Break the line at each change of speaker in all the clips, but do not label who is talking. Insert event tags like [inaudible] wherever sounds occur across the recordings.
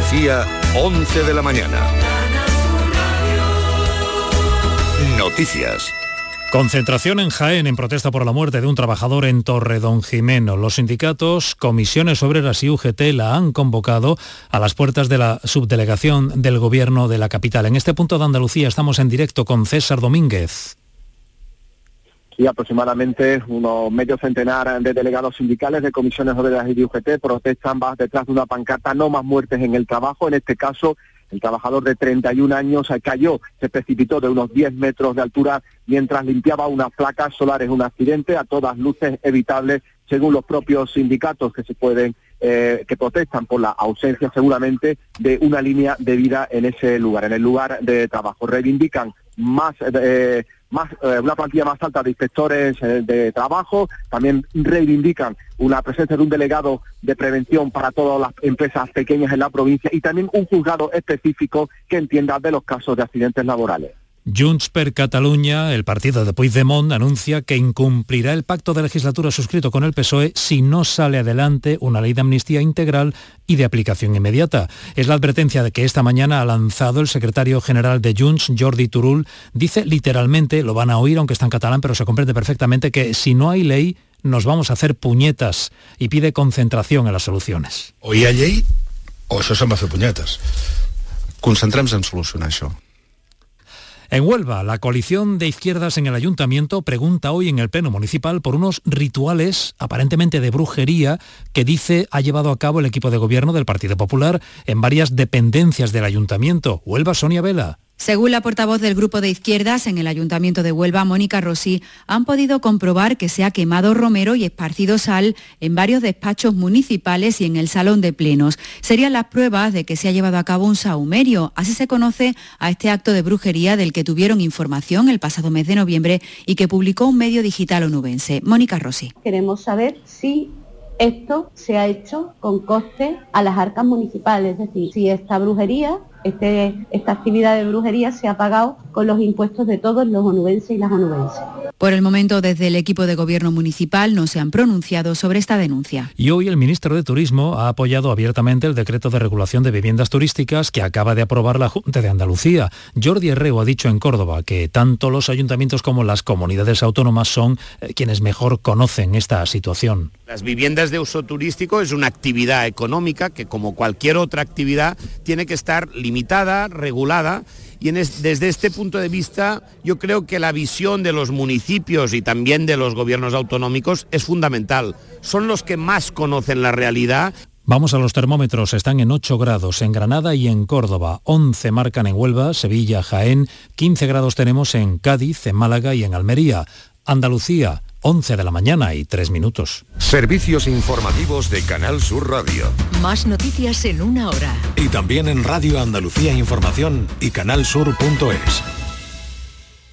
Andalucía, 11 de la mañana. Noticias.
Concentración en Jaén en protesta por la muerte de un trabajador en Torredón Jimeno. Los sindicatos, comisiones obreras y UGT la han convocado a las puertas de la subdelegación del gobierno de la capital. En este punto de Andalucía estamos en directo con César Domínguez
y aproximadamente unos medio centenar de delegados sindicales de comisiones obreras y de UGT protestan detrás de una pancarta no más muertes en el trabajo. En este caso, el trabajador de 31 años cayó, se precipitó de unos 10 metros de altura mientras limpiaba unas placas solares, un accidente a todas luces evitable, según los propios sindicatos que se pueden eh, que protestan por la ausencia seguramente de una línea de vida en ese lugar, en el lugar de trabajo. Reivindican más eh, eh, una plantilla más alta de inspectores eh, de trabajo, también reivindican una presencia de un delegado de prevención para todas las empresas pequeñas en la provincia y también un juzgado específico que entienda de los casos de accidentes laborales.
Junts per Catalunya, el partido de Puigdemont, anuncia que incumplirá el pacto de legislatura suscrito con el PSOE si no sale adelante una ley de amnistía integral y de aplicación inmediata. Es la advertencia de que esta mañana ha lanzado el secretario general de Junts, Jordi Turul. Dice literalmente, lo van a oír aunque está en catalán, pero se comprende perfectamente que si no hay ley, nos vamos a hacer puñetas y pide concentración en las soluciones.
O hay ley o eso se me hace puñetas. Concentremos en solucionar.
En Huelva, la coalición de izquierdas en el ayuntamiento pregunta hoy en el Pleno Municipal por unos rituales aparentemente de brujería que dice ha llevado a cabo el equipo de gobierno del Partido Popular en varias dependencias del ayuntamiento. Huelva, Sonia Vela.
Según la portavoz del Grupo de Izquierdas en el Ayuntamiento de Huelva, Mónica Rossi, han podido comprobar que se ha quemado romero y esparcido sal en varios despachos municipales y en el salón de plenos. Serían las pruebas de que se ha llevado a cabo un saumerio. Así se conoce a este acto de brujería del que tuvieron información el pasado mes de noviembre y que publicó un medio digital onubense. Mónica Rossi.
Queremos saber si esto se ha hecho con coste a las arcas municipales, es decir, si esta brujería este, esta actividad de brujería se ha pagado con los impuestos de todos los onubenses y las onubenses.
Por el momento, desde el equipo de gobierno municipal no se han pronunciado sobre esta denuncia.
Y hoy el ministro de Turismo ha apoyado abiertamente el decreto de regulación de viviendas turísticas que acaba de aprobar la Junta de Andalucía. Jordi Herreo ha dicho en Córdoba que tanto los ayuntamientos como las comunidades autónomas son eh, quienes mejor conocen esta situación.
Las viviendas de uso turístico es una actividad económica que, como cualquier otra actividad, tiene que estar limitada, regulada y desde este punto de vista yo creo que la visión de los municipios y también de los gobiernos autonómicos es fundamental. Son los que más conocen la realidad.
Vamos a los termómetros, están en 8 grados en Granada y en Córdoba, 11 marcan en Huelva, Sevilla, Jaén, 15 grados tenemos en Cádiz, en Málaga y en Almería. Andalucía, 11 de la mañana y 3 minutos.
Servicios informativos de Canal Sur Radio.
Más noticias en una hora.
Y también en Radio Andalucía Información y canalsur.es.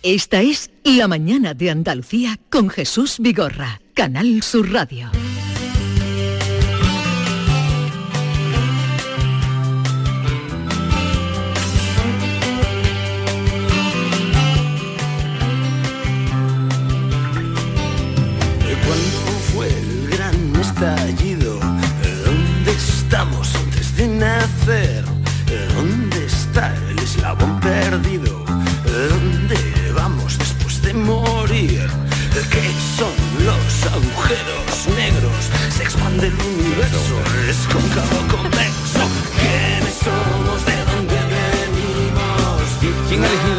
Esta es La mañana de Andalucía con Jesús Vigorra, Canal Sur Radio.
¿Dónde estamos antes de nacer? ¿Dónde está el eslabón perdido? ¿Dónde vamos después de morir? ¿Qué son los agujeros negros? Se expande el universo, es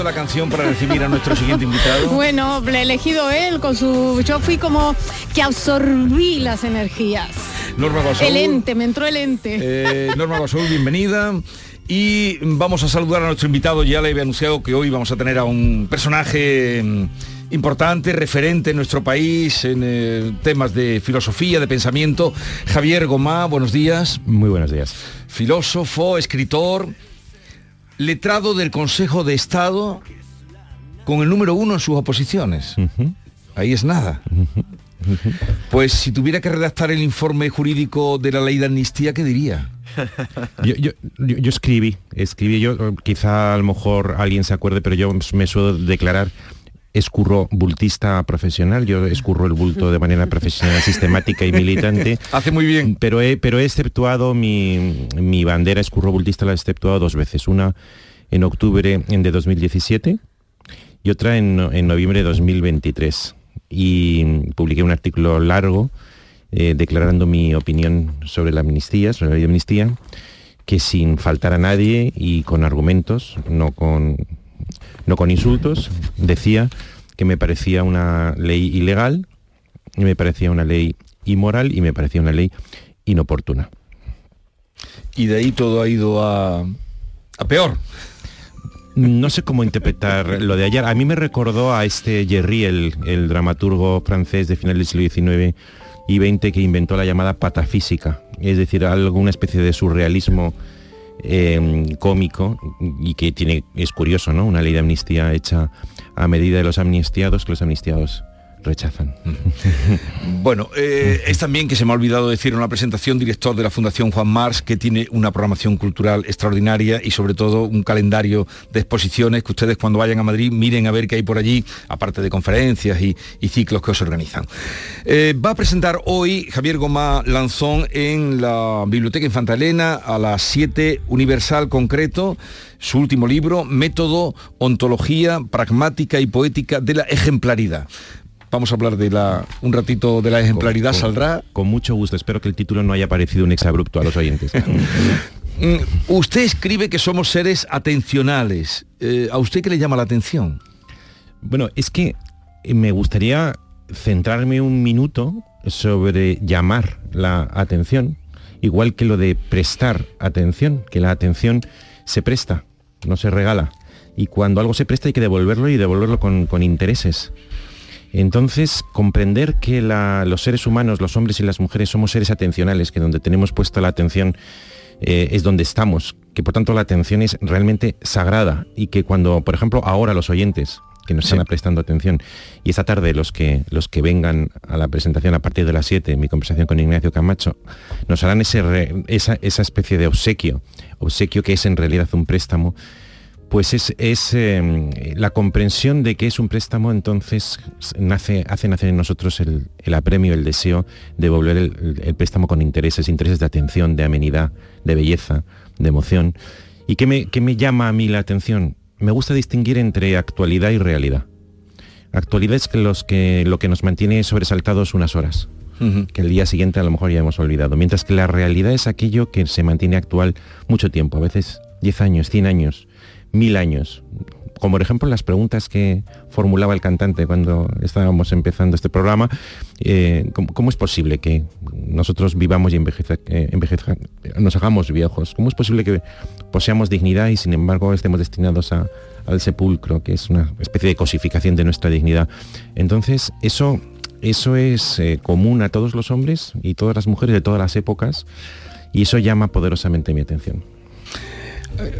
la canción para recibir a nuestro siguiente invitado? [laughs]
Bueno, le he elegido él con su... Yo fui como que absorbí las energías.
Norma Guasol.
El ente, me entró el ente.
Eh, Norma [laughs] Guasol, bienvenida. Y vamos a saludar a nuestro invitado. Ya le había anunciado que hoy vamos a tener a un personaje mm, importante, referente en nuestro país en eh, temas de filosofía, de pensamiento. Javier Gomá, buenos días.
Muy buenos días.
Filósofo, escritor, letrado del Consejo de Estado con el número uno en sus oposiciones. Ahí es nada. Pues si tuviera que redactar el informe jurídico de la ley de amnistía, ¿qué diría?
yo, escribí, escribí yo, quizá a lo mejor alguien se acuerde, pero yo me suelo declarar escurro bultista profesional, yo escurro el bulto de manera profesional, sistemática y militante. [laughs]
Hace muy bien.
Pero he, pero he exceptuado mi, mi bandera escurro bultista, la he exceptuado dos veces. Una en octubre de 2017 y otra en, en noviembre de 2023. Y publiqué un artículo largo eh, declarando mi opinión sobre la amnistía, sobre la ley de amnistía, que sin faltar a nadie y con argumentos, no con, no con insultos, decía que me parecía una ley ilegal, y me parecía una ley inmoral y me parecía una ley inoportuna.
Y de ahí todo ha ido a, a peor.
No sé cómo interpretar lo de ayer. A mí me recordó a este Jerry, el, el dramaturgo francés de finales del siglo XIX y XX que inventó la llamada patafísica, es decir, alguna especie de surrealismo eh, cómico y que tiene, es curioso, ¿no? Una ley de amnistía hecha a medida de los amnistiados que los amnistiados rechazan. [laughs]
Bueno, eh, es también que se me ha olvidado decir en la presentación, director de la Fundación Juan Mars, que tiene una programación cultural extraordinaria y sobre todo un calendario de exposiciones que ustedes cuando vayan a Madrid miren a ver qué hay por allí, aparte de conferencias y, ciclos que os organizan. Eh, va a presentar hoy Javier Gomá Lanzón en la Biblioteca Infanta Elena a las 7 Universal Concreto su último libro, Método, Ontología, Pragmática y Poética de la Ejemplaridad. Vamos a hablar de la, un ratito de la ejemplaridad,
Con-
saldrá.
Con mucho gusto, espero que el título no haya parecido un exabrupto a los oyentes. [laughs]
Mm, Usted escribe que somos seres atencionales. Eh, ¿A usted qué le llama la atención?
Bueno, es que me gustaría centrarme un minuto sobre llamar la atención, igual que lo de prestar atención, que la atención se presta, no se regala. Y cuando algo se presta hay que devolverlo y devolverlo con, con intereses. Entonces, comprender que la- los seres humanos, los hombres y las mujeres, somos seres atencionales, que donde tenemos puesta la atención eh, es donde estamos, que por tanto la atención es realmente sagrada y que cuando, por ejemplo, ahora los oyentes que nos están prestando atención y esta tarde los que, los que vengan a la presentación a partir de las 7, mi conversación con Ignacio Camacho, nos harán ese re- esa, esa especie de obsequio, obsequio que es en realidad un préstamo, pues es, es, eh, la comprensión de que es un préstamo, entonces nace, hace nacer en nosotros el, el apremio, el deseo de devolver el, el préstamo con intereses, intereses de atención, de amenidad, de belleza, de emoción. ¿Y qué me, qué me llama a mí la atención? Me gusta distinguir entre actualidad y realidad. Actualidad es que los que, lo que nos mantiene sobresaltados unas horas, que el día siguiente a lo mejor ya hemos olvidado, mientras que la realidad es aquello que se mantiene actual mucho tiempo, a veces 10 años, 100 años, mil años. Como por ejemplo las preguntas que formulaba el cantante cuando estábamos empezando este programa, eh, ¿cómo, es posible que nosotros vivamos y eh, envejeza- nos hagamos viejos? ¿Cómo es posible que poseamos dignidad y sin embargo estemos destinados a- al sepulcro, que es una especie de cosificación de nuestra dignidad? Entonces, eso, eso es eh, común a todos los hombres y todas las mujeres de todas las épocas y eso llama poderosamente mi atención.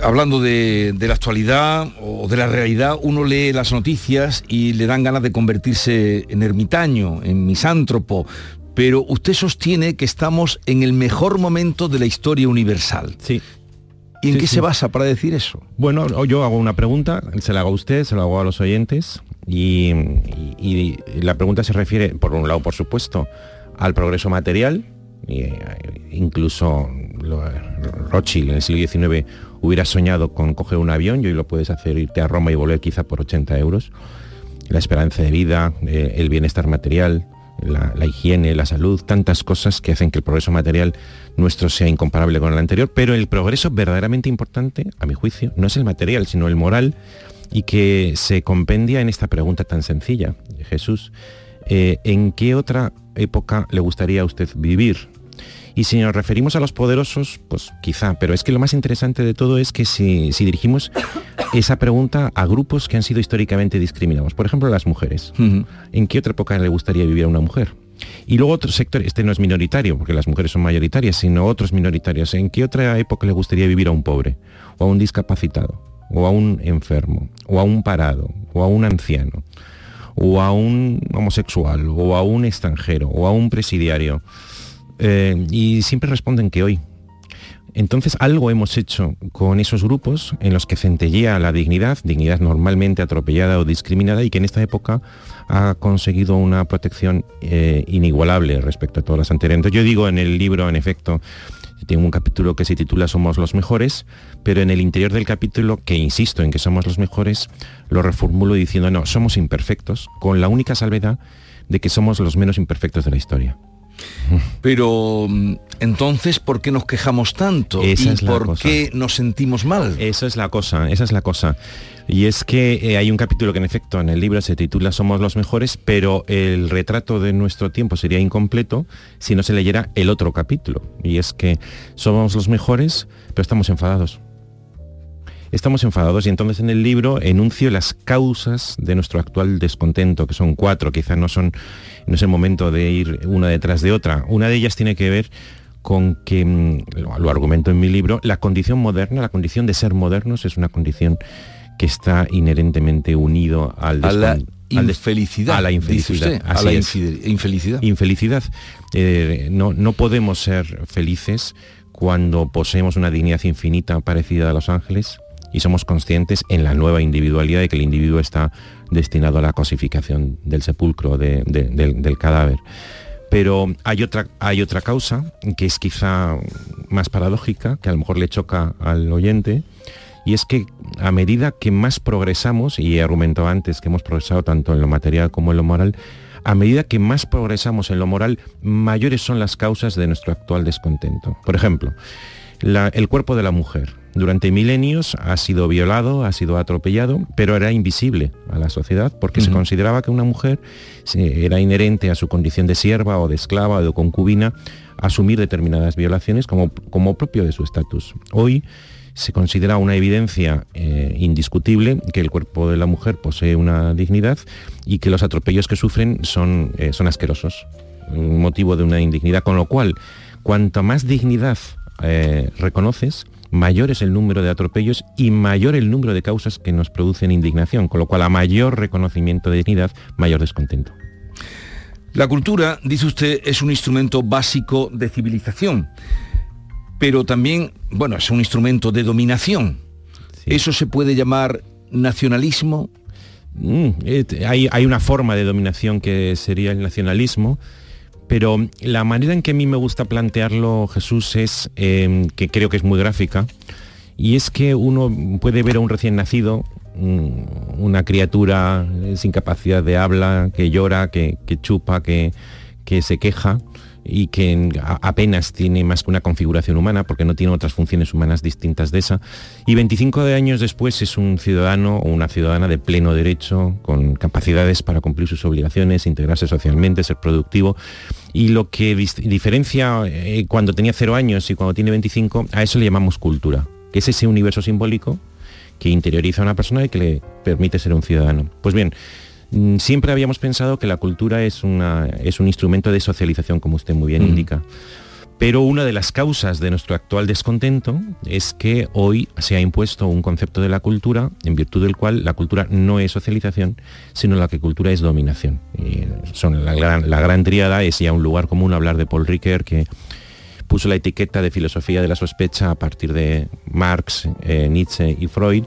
Hablando de, de la actualidad o de la realidad, uno lee las noticias y le dan ganas de convertirse en ermitaño, en misántropo, pero usted sostiene que estamos en el mejor momento de la historia universal.
Sí.
¿Y en
Sí,
qué
sí.
se basa para decir eso?
Bueno, yo hago una pregunta, se la hago a usted, se la hago a los oyentes y, y- y la pregunta se refiere, por un lado, por supuesto, al progreso material, eh, incluso Rothschild en el siglo XIX hubiera soñado con coger un avión y hoy lo puedes hacer, irte a Roma y volver quizá por 80 euros. La esperanza de vida, eh, el bienestar material, la, higiene, la salud, tantas cosas que hacen que el progreso material nuestro sea incomparable con el anterior, pero el progreso verdaderamente importante, a mi juicio, no es el material, sino el moral, y que se compendia en esta pregunta tan sencilla, Jesús, eh, ¿en qué otra época le gustaría a usted vivir? Y si nos referimos a los poderosos, pues quizá, pero es que lo más interesante de todo es que si, si dirigimos [coughs] esa pregunta a grupos que han sido históricamente discriminados, por ejemplo las mujeres, ¿en qué otra época le gustaría vivir a una mujer? Y luego otro sector, este no es minoritario, porque las mujeres son mayoritarias, sino otros minoritarios, ¿en qué otra época le gustaría vivir a un pobre? ¿O a un discapacitado? ¿O a un enfermo? ¿O a un parado? ¿O a un anciano? ¿O a un homosexual? ¿O a un extranjero? ¿O a un presidiario? Eh, y siempre responden que hoy. Entonces algo hemos hecho con esos grupos en los que centellea la dignidad, dignidad normalmente atropellada o discriminada y que en esta época ha conseguido una protección eh, inigualable respecto a todas las anteriores. Yo digo en el libro, en efecto, tengo un capítulo que se titula Somos los mejores, pero en el interior del capítulo, que insisto en que somos los mejores, lo reformulo diciendo, no, somos imperfectos, con la única salvedad de que somos los menos imperfectos de la historia. [laughs]
Pero mm, entonces, ¿por qué nos quejamos tanto?
Esa
¿Y
es
por
cosa.
qué nos sentimos mal?
Esa es la cosa, esa es la cosa. Y es que eh, hay un capítulo que en efecto en el libro se titula Somos los mejores, pero el retrato de nuestro tiempo sería incompleto si no se leyera el otro capítulo. Y es que somos los mejores, pero estamos enfadados. Estamos enfadados y entonces en el libro enuncio las causas de nuestro actual descontento, que son cuatro, quizás no son, no es el momento de ir una detrás de otra. Una de ellas tiene que ver con que, mm, lo, argumento en mi libro, la condición moderna, la condición de ser modernos es una condición que está inherentemente unido al
A la
descon- al des-
infelicidad,
a la infelicidad,
usted, a la infelicidad.
Infelicidad. Eh, no, no podemos ser felices cuando poseemos una dignidad infinita parecida a los ángeles y somos conscientes en la nueva individualidad de que el individuo está destinado a la cosificación del sepulcro, de- de- del, cadáver. Pero hay otra, hay otra causa que es quizá más paradójica, que a lo mejor le choca al oyente, y es que a medida que más progresamos, y he argumentado antes que hemos progresado tanto en lo material como en lo moral, a medida que más progresamos en lo moral, mayores son las causas de nuestro actual descontento. Por ejemplo, el cuerpo de la mujer. Durante milenios ha sido violado, ha sido atropellado, pero era invisible a la sociedad porque se consideraba que una mujer se- era inherente a su condición de sierva o de esclava o de concubina asumir determinadas violaciones como, como propio de su estatus. Hoy se considera una evidencia eh, indiscutible que el cuerpo de la mujer posee una dignidad y que los atropellos que sufren son, eh, son asquerosos, un motivo de una indignidad, con lo cual, cuanto más dignidad eh, reconoces, mayor es el número de atropellos y mayor el número de causas que nos producen indignación, con lo cual a mayor reconocimiento de dignidad, mayor descontento.
La cultura, dice usted, es un instrumento básico de civilización, pero también, bueno, es un instrumento de dominación. ¿Eso se puede llamar nacionalismo?
Mm, eh, hay, hay una forma de dominación que sería el nacionalismo, pero la manera en que a mí me gusta plantearlo, Jesús, es eh, que creo que es muy gráfica, y es que uno puede ver a un recién nacido, mm, una criatura eh, sin capacidad de habla, que llora, que, que chupa, que, que se queja y que apenas tiene más que una configuración humana porque no tiene otras funciones humanas distintas de esa. Y 25 de años después es un ciudadano o una ciudadana de pleno derecho, con capacidades para cumplir sus obligaciones, integrarse socialmente, ser productivo. Y lo que diferencia eh, cuando tenía 0 años y cuando tiene 25, a eso le llamamos cultura, que es ese universo simbólico que interioriza a una persona y que le permite ser un ciudadano. Pues bien, siempre habíamos pensado que la cultura es, una, es un instrumento de socialización, como usted muy bien indica. Pero una de las causas de nuestro actual descontento es que hoy se ha impuesto un concepto de la cultura en virtud del cual la cultura no es socialización, sino la que cultura es dominación. Y son la, gran, la gran tríada es ya un lugar común hablar de Paul Ricoeur que puso la etiqueta de filosofía de la sospecha a partir de Marx, eh, Nietzsche y Freud,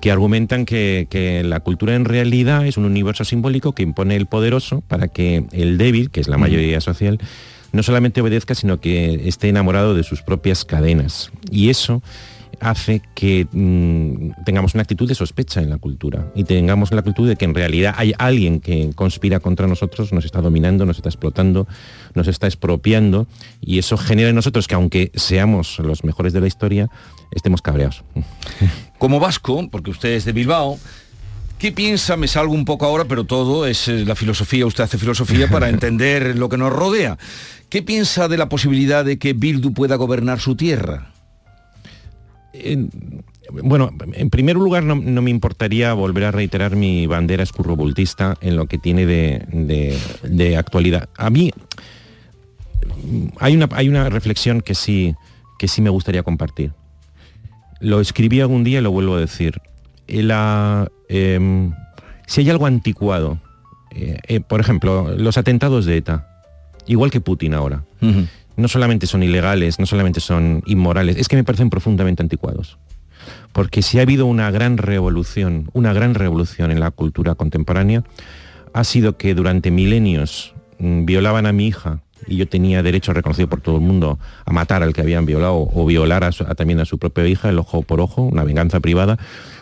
que argumentan que, que la cultura en realidad es un universo simbólico que impone el poderoso para que el débil, que es la mayoría social, no solamente obedezca, sino que esté enamorado de sus propias cadenas. Y eso hace que mm, tengamos una actitud de sospecha en la cultura y tengamos la actitud de que en realidad hay alguien que conspira contra nosotros, nos está dominando, nos está explotando, nos está expropiando y eso genera en nosotros que aunque seamos los mejores de la historia, estemos cabreados.
Como vasco, porque usted es de Bilbao, ¿qué piensa? Me salgo un poco ahora, pero todo es la filosofía, usted hace filosofía para [laughs] entender lo que nos rodea. ¿Qué piensa de la posibilidad de que Bildu pueda gobernar su tierra?
Bueno, en primer lugar no, me importaría volver a reiterar mi bandera escurrobultista en lo que tiene de, actualidad. A mí hay una, hay una reflexión que sí, que sí me gustaría compartir. Lo escribí algún día y lo vuelvo a decir. Eh, em, si hay algo anticuado, eh, eh, por ejemplo, los atentados de ETA, igual que Putin ahora, no solamente son ilegales, no solamente son inmorales, es que me parecen profundamente anticuados. Porque si ha habido una gran revolución, una gran revolución en la cultura contemporánea, ha sido que durante milenios mm, violaban a mi hija y yo tenía derecho reconocido por todo el mundo a matar al que habían violado o violar a también a su propia hija, el ojo por ojo, una venganza privada.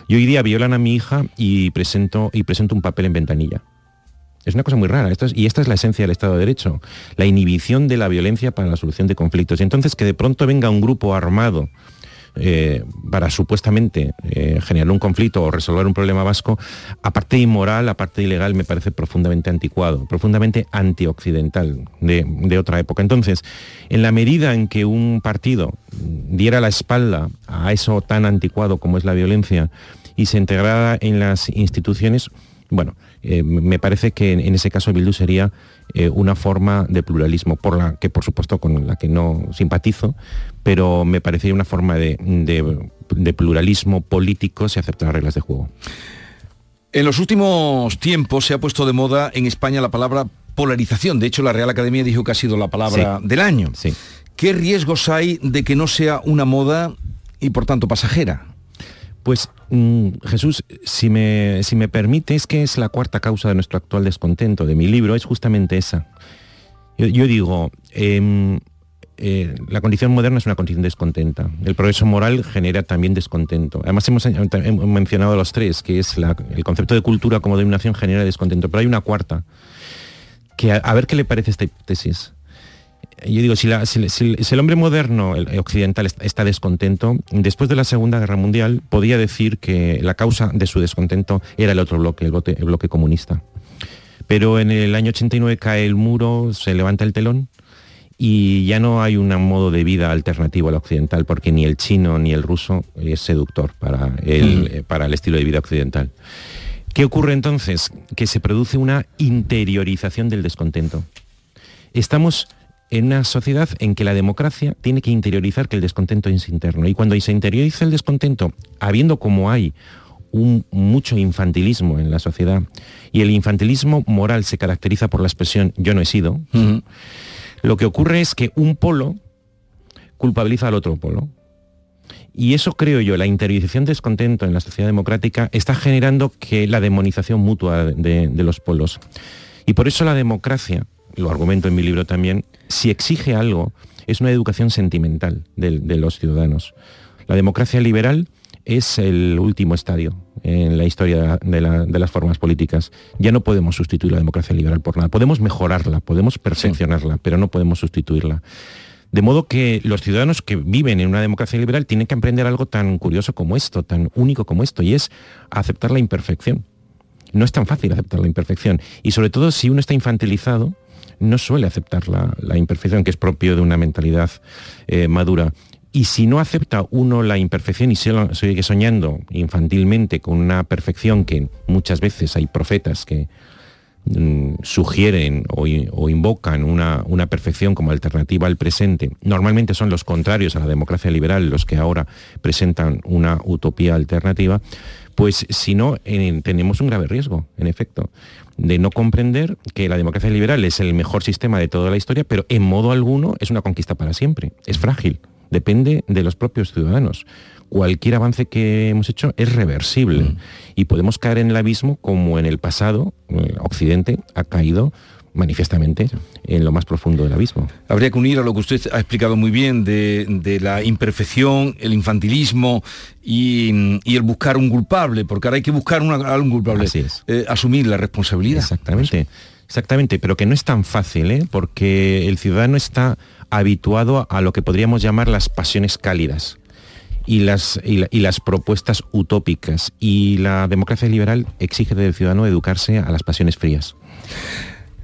Y hoy día violan a mi hija y presento, y presento un papel en ventanilla. Es una cosa muy rara, y esta es la esencia del Estado de Derecho, la inhibición de la violencia para la solución de conflictos. Y entonces que de pronto venga un grupo armado eh, para supuestamente eh, generar un conflicto o resolver un problema vasco, aparte de inmoral, aparte de ilegal, me parece profundamente anticuado, profundamente antioccidental de, de otra época. Entonces, en la medida en que un partido diera la espalda a eso tan anticuado como es la violencia y se integrara en las instituciones, bueno, eh, me parece que en, en ese caso Bildu sería eh, una forma de pluralismo, por la que por supuesto con la que no simpatizo, pero me parecería una forma de, de- de pluralismo político si acepta las reglas de juego.
En los últimos tiempos se ha puesto de moda en España la palabra polarización. De hecho, la Real Academia dijo que ha sido la palabra
Sí.
del año.
Sí.
¿Qué riesgos hay de que no sea una moda y por tanto pasajera?
Pues mm, Jesús, si me, si me permite, es que es la cuarta causa de nuestro actual descontento de mi libro, es justamente esa. Yo, digo, em, eh, la condición moderna es una condición descontenta. El progreso moral genera también descontento. Además hemos, hemos mencionado los tres, que es el concepto de cultura como dominación genera descontento, pero hay una cuarta, que a ver qué le parece esta hipótesis. Yo digo, si, la- si- si- si el hombre moderno, el occidental, está, descontento, después de la Segunda Guerra Mundial podía decir que la causa de su descontento era el otro bloque, el bloque, el bloque comunista. Pero en el año 89 cae el muro, se levanta el telón y ya no hay un modo de vida alternativo al occidental, porque ni el chino ni el ruso es seductor para el, eh, para el estilo de vida occidental. ¿Qué ocurre entonces? Que se produce una interiorización del descontento. Estamos en una sociedad en que la democracia tiene que interiorizar que el descontento es interno. Y cuando se interioriza el descontento, habiendo como hay un mucho infantilismo en la sociedad, y el infantilismo moral se caracteriza por la expresión yo no he sido, lo que ocurre es que un polo culpabiliza al otro polo. Y eso creo yo, la interiorización del descontento en la sociedad democrática está generando que la demonización mutua de, de los polos. Y por eso la democracia, lo argumento en mi libro también, si exige algo, es una educación sentimental de, de los ciudadanos. La democracia liberal es el último estadio en la historia de, la- de las formas políticas. Ya no podemos sustituir la democracia liberal por nada. Podemos mejorarla, podemos perfeccionarla, pero no podemos sustituirla. De modo que los ciudadanos que viven en una democracia liberal tienen que aprender algo tan curioso como esto, tan único como esto, y es aceptar la imperfección. No es tan fácil aceptar la imperfección. Y sobre todo si uno está infantilizado, no suele aceptar la, imperfección, que es propio de una mentalidad eh, madura. Y si no acepta uno la imperfección y se lo- sigue soñando infantilmente con una perfección que muchas veces hay profetas que sugieren o, invocan una, una perfección como alternativa al presente, normalmente son los contrarios a la democracia liberal los que ahora presentan una utopía alternativa, pues si no, tenemos un grave riesgo, en efecto, de no comprender que la democracia liberal es el mejor sistema de toda la historia, pero en modo alguno es una conquista para siempre, es frágil, depende de los propios ciudadanos. Cualquier avance que hemos hecho es reversible y podemos caer en el abismo como en el pasado eh, Occidente ha caído manifiestamente en lo más profundo del abismo.
Habría que unir a lo que usted ha explicado muy bien de, de la imperfección, el infantilismo y, y el buscar un culpable, porque ahora hay que buscar una- un culpable, Eh, asumir la responsabilidad.
Exactamente, exactamente, pero que no es tan fácil, ¿eh? porque el ciudadano está habituado a lo que podríamos llamar las pasiones cálidas y las, y, la- y las propuestas utópicas. Y la democracia liberal exige del ciudadano educarse a las pasiones frías.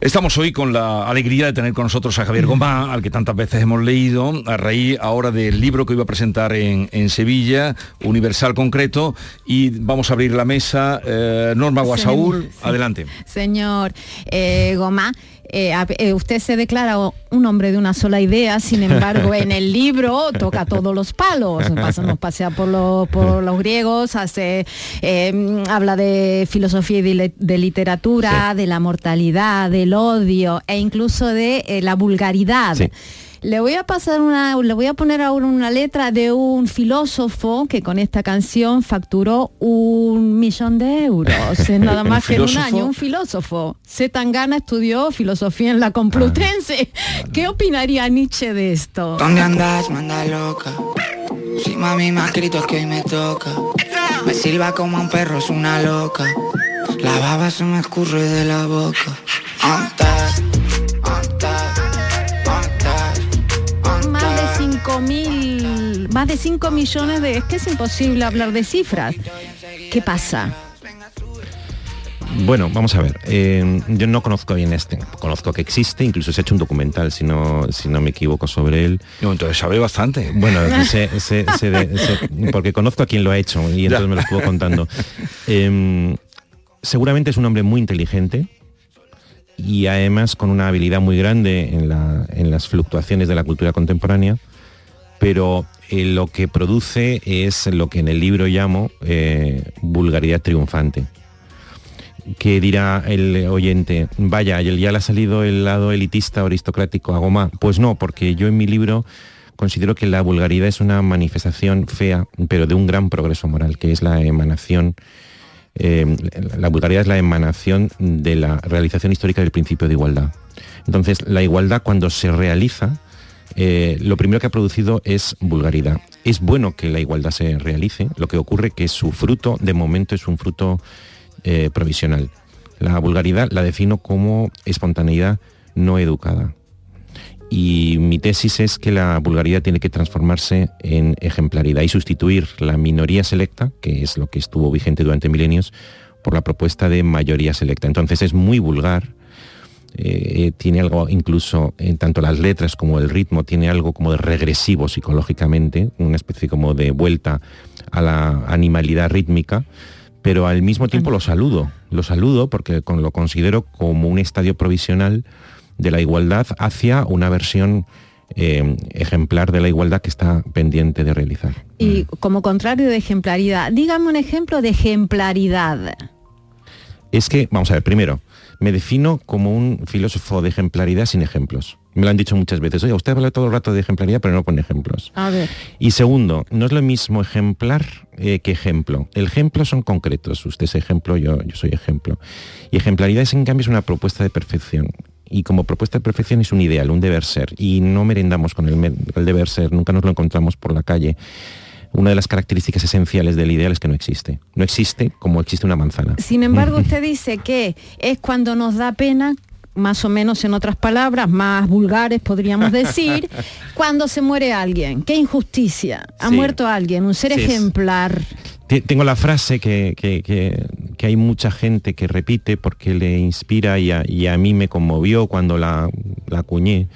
Estamos hoy con la alegría de tener con nosotros a Javier Gomá, [laughs] al que tantas veces hemos leído, a raíz ahora del libro que iba a presentar en, en Sevilla, Universal Concreto, y vamos a abrir la mesa. Eh, Norma Guasaúl,
Sí.
adelante.
Señor eh, Goma, eh, eh, usted se declara un hombre de una sola idea, sin embargo, en el libro toca todos los palos. Nos pasea por, lo- por los griegos, hace, eh, habla de filosofía y de, li- de literatura, de la mortalidad, del odio e incluso de eh, la vulgaridad.
Sí.
Le voy a pasar una, le voy a poner ahora una letra de un filósofo que con esta canción facturó un millón de euros, es nada [laughs]
¿Un
más que en un año, un filósofo. Zetangana estudió filosofía en la Complutense. [laughs] ¿Qué opinaría Nietzsche de esto?
¿Dónde andas, manda loca? Si mami me ha escrito que hoy me toca. Me silba como un perro, es una loca. La baba se me escurre de la boca. Antas, antas,
5 mil, más de 5 millones de... Es que es imposible hablar de cifras. ¿Qué pasa?
Bueno, vamos a ver. eh, yo no conozco bien este. Conozco que existe, incluso se ha hecho un documental, si no, si no me equivoco, sobre él.
No, entonces sabe bastante.
Bueno, sé- sé- sé de- sé- porque conozco a quien lo ha hecho y entonces me lo estuvo contando. Eh, seguramente es un hombre muy inteligente y además con una habilidad muy grande en, la- en las fluctuaciones de la cultura contemporánea, pero eh, lo que produce es lo que en el libro llamo eh, vulgaridad triunfante que dirá el oyente, vaya, ya le ha salido el lado elitista aristocrático a Goma. Pues no, porque yo en mi libro considero que la vulgaridad es una manifestación fea, pero de un gran progreso moral, que es la emanación, eh, la vulgaridad es la emanación de la realización histórica del principio de igualdad. Entonces, la igualdad cuando se realiza, eh, lo primero que ha producido es vulgaridad. Es bueno que la igualdad se realice, lo que ocurre que su fruto, de momento, es un fruto eh, provisional. La vulgaridad la defino como espontaneidad no educada. Y mi tesis es que la vulgaridad tiene que transformarse en ejemplaridad y sustituir la minoría selecta, que es lo que estuvo vigente durante milenios, por la propuesta de mayoría selecta. Entonces es muy vulgar, eh, tiene algo incluso en tanto las letras como el ritmo tiene algo como de regresivo psicológicamente una especie como de vuelta a la animalidad rítmica pero al mismo tiempo lo saludo lo saludo porque con- lo considero como un estadio provisional de la igualdad hacia una versión eh, ejemplar de la igualdad que está pendiente de realizar
Y como contrario de ejemplaridad, dígame un ejemplo de ejemplaridad.
es que, vamos a ver, primero, me defino como un filósofo de ejemplaridad sin ejemplos. Me lo han dicho muchas veces, oiga, usted habla todo el rato de ejemplaridad, pero no pone ejemplos.
A ver.
Y segundo, no es lo mismo ejemplar eh, que ejemplo. El ejemplo son concretos, usted es ejemplo, yo, yo soy ejemplo. Y ejemplaridad es, en cambio, es una propuesta de perfección. Y como propuesta de perfección es un ideal, un deber ser. Y no merendamos con el deber ser, nunca nos lo encontramos por la calle. Una de las características esenciales del ideal es que no existe. No existe como existe una manzana.
Sin embargo, [laughs] usted dice que es cuando nos da pena, más o menos en otras palabras, más vulgares podríamos [laughs] decir, cuando se muere alguien. Qué injusticia. Ha
Sí.
muerto alguien, un ser
Sí,
ejemplar.
Te- Tengo la frase que, que- que- que hay mucha gente que repite porque le inspira y a, y a mí me conmovió cuando la, la acuñé.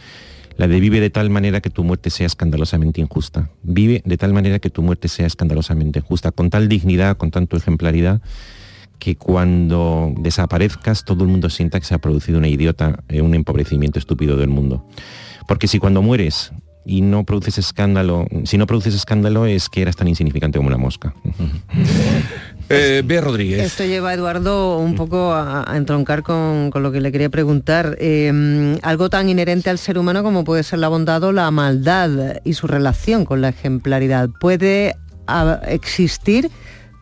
La de vive de tal manera que tu muerte sea escandalosamente injusta. Vive de tal manera que tu muerte sea escandalosamente injusta, con tal dignidad, con tanto ejemplaridad, que cuando desaparezcas todo el mundo sienta que se ha producido una idiota, eh, un empobrecimiento estúpido del mundo. Porque si cuando mueres y no produces escándalo, si no produces escándalo es que eras tan insignificante como una mosca. [laughs]
Eh, Bea Rodríguez.
Esto lleva a Eduardo un poco a, a entroncar con, con lo que le quería preguntar. Eh, algo tan inherente al ser humano como puede ser la bondad o la maldad y su relación con la ejemplaridad. ¿Puede ah, existir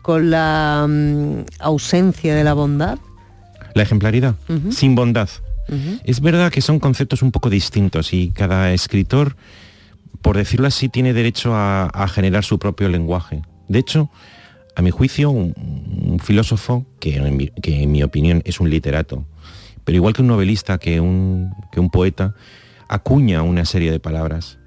con la mm, ausencia de la bondad?
La ejemplaridad, sin bondad. Es verdad que son conceptos un poco distintos y cada escritor, por decirlo así, tiene derecho a, a generar su propio lenguaje. De hecho, a mi juicio, un, un filósofo, que en, mi, que en mi opinión es un literato, pero igual que un novelista, que un, que un poeta, acuña una serie de palabras.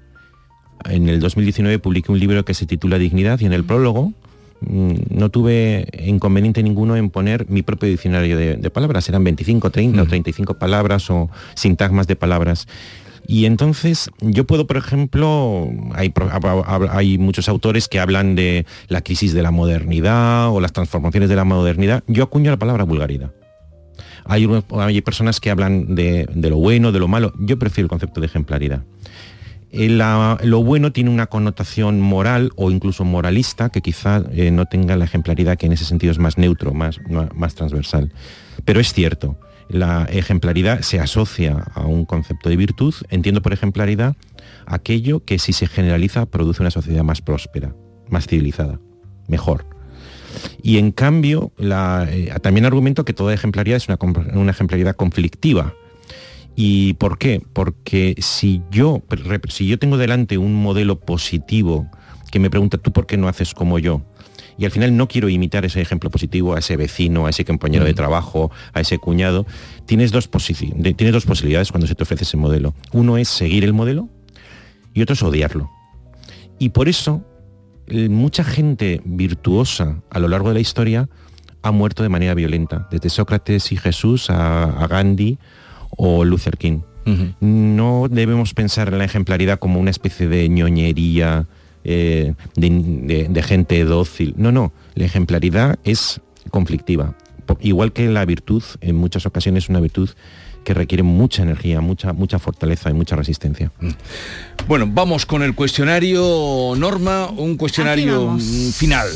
En el 2019 publiqué un libro que se titula Dignidad y en el prólogo mm, no tuve inconveniente ninguno en poner mi propio diccionario de, de palabras. Eran 25, 30 o 35 palabras o sintagmas de palabras. Y entonces yo puedo, por ejemplo, hay, muchos autores que hablan de la crisis de la modernidad o las transformaciones de la modernidad. Yo acuño la palabra vulgaridad. Hay, personas que hablan de, lo bueno, de lo malo. Yo prefiero el concepto de ejemplaridad. Eh, lo bueno tiene una connotación moral o incluso moralista que quizá eh, no tenga la ejemplaridad que en ese sentido es más neutro, más, más transversal. Pero es cierto, la ejemplaridad se asocia a un concepto de virtud. Entiendo por ejemplaridad aquello que si se generaliza produce una sociedad más próspera, más civilizada, mejor. Y en cambio, la, eh, también argumento que toda ejemplaridad es una, una ejemplaridad conflictiva. ¿Y por qué? Porque si yo, si yo tengo delante un modelo positivo que me pregunta, ¿tú por qué no haces como yo? Y al final no quiero imitar ese ejemplo positivo a ese vecino, a ese compañero de trabajo, a ese cuñado. Tienes dos, tienes dos posibilidades cuando se te ofrece ese modelo. Uno es seguir el modelo y otro es odiarlo. Y por eso eh, mucha gente virtuosa a lo largo de la historia ha muerto de manera violenta, desde Sócrates y Jesús a, a Gandhi o Luther King. No debemos pensar en la ejemplaridad como una especie de ñoñería eh, de, de- de gente dócil. No, no, la ejemplaridad es conflictiva. Igual que la virtud, en muchas ocasiones es una virtud que requiere mucha energía, mucha, mucha fortaleza y mucha resistencia.
Bueno, vamos con el cuestionario, Norma, un cuestionario mm, final.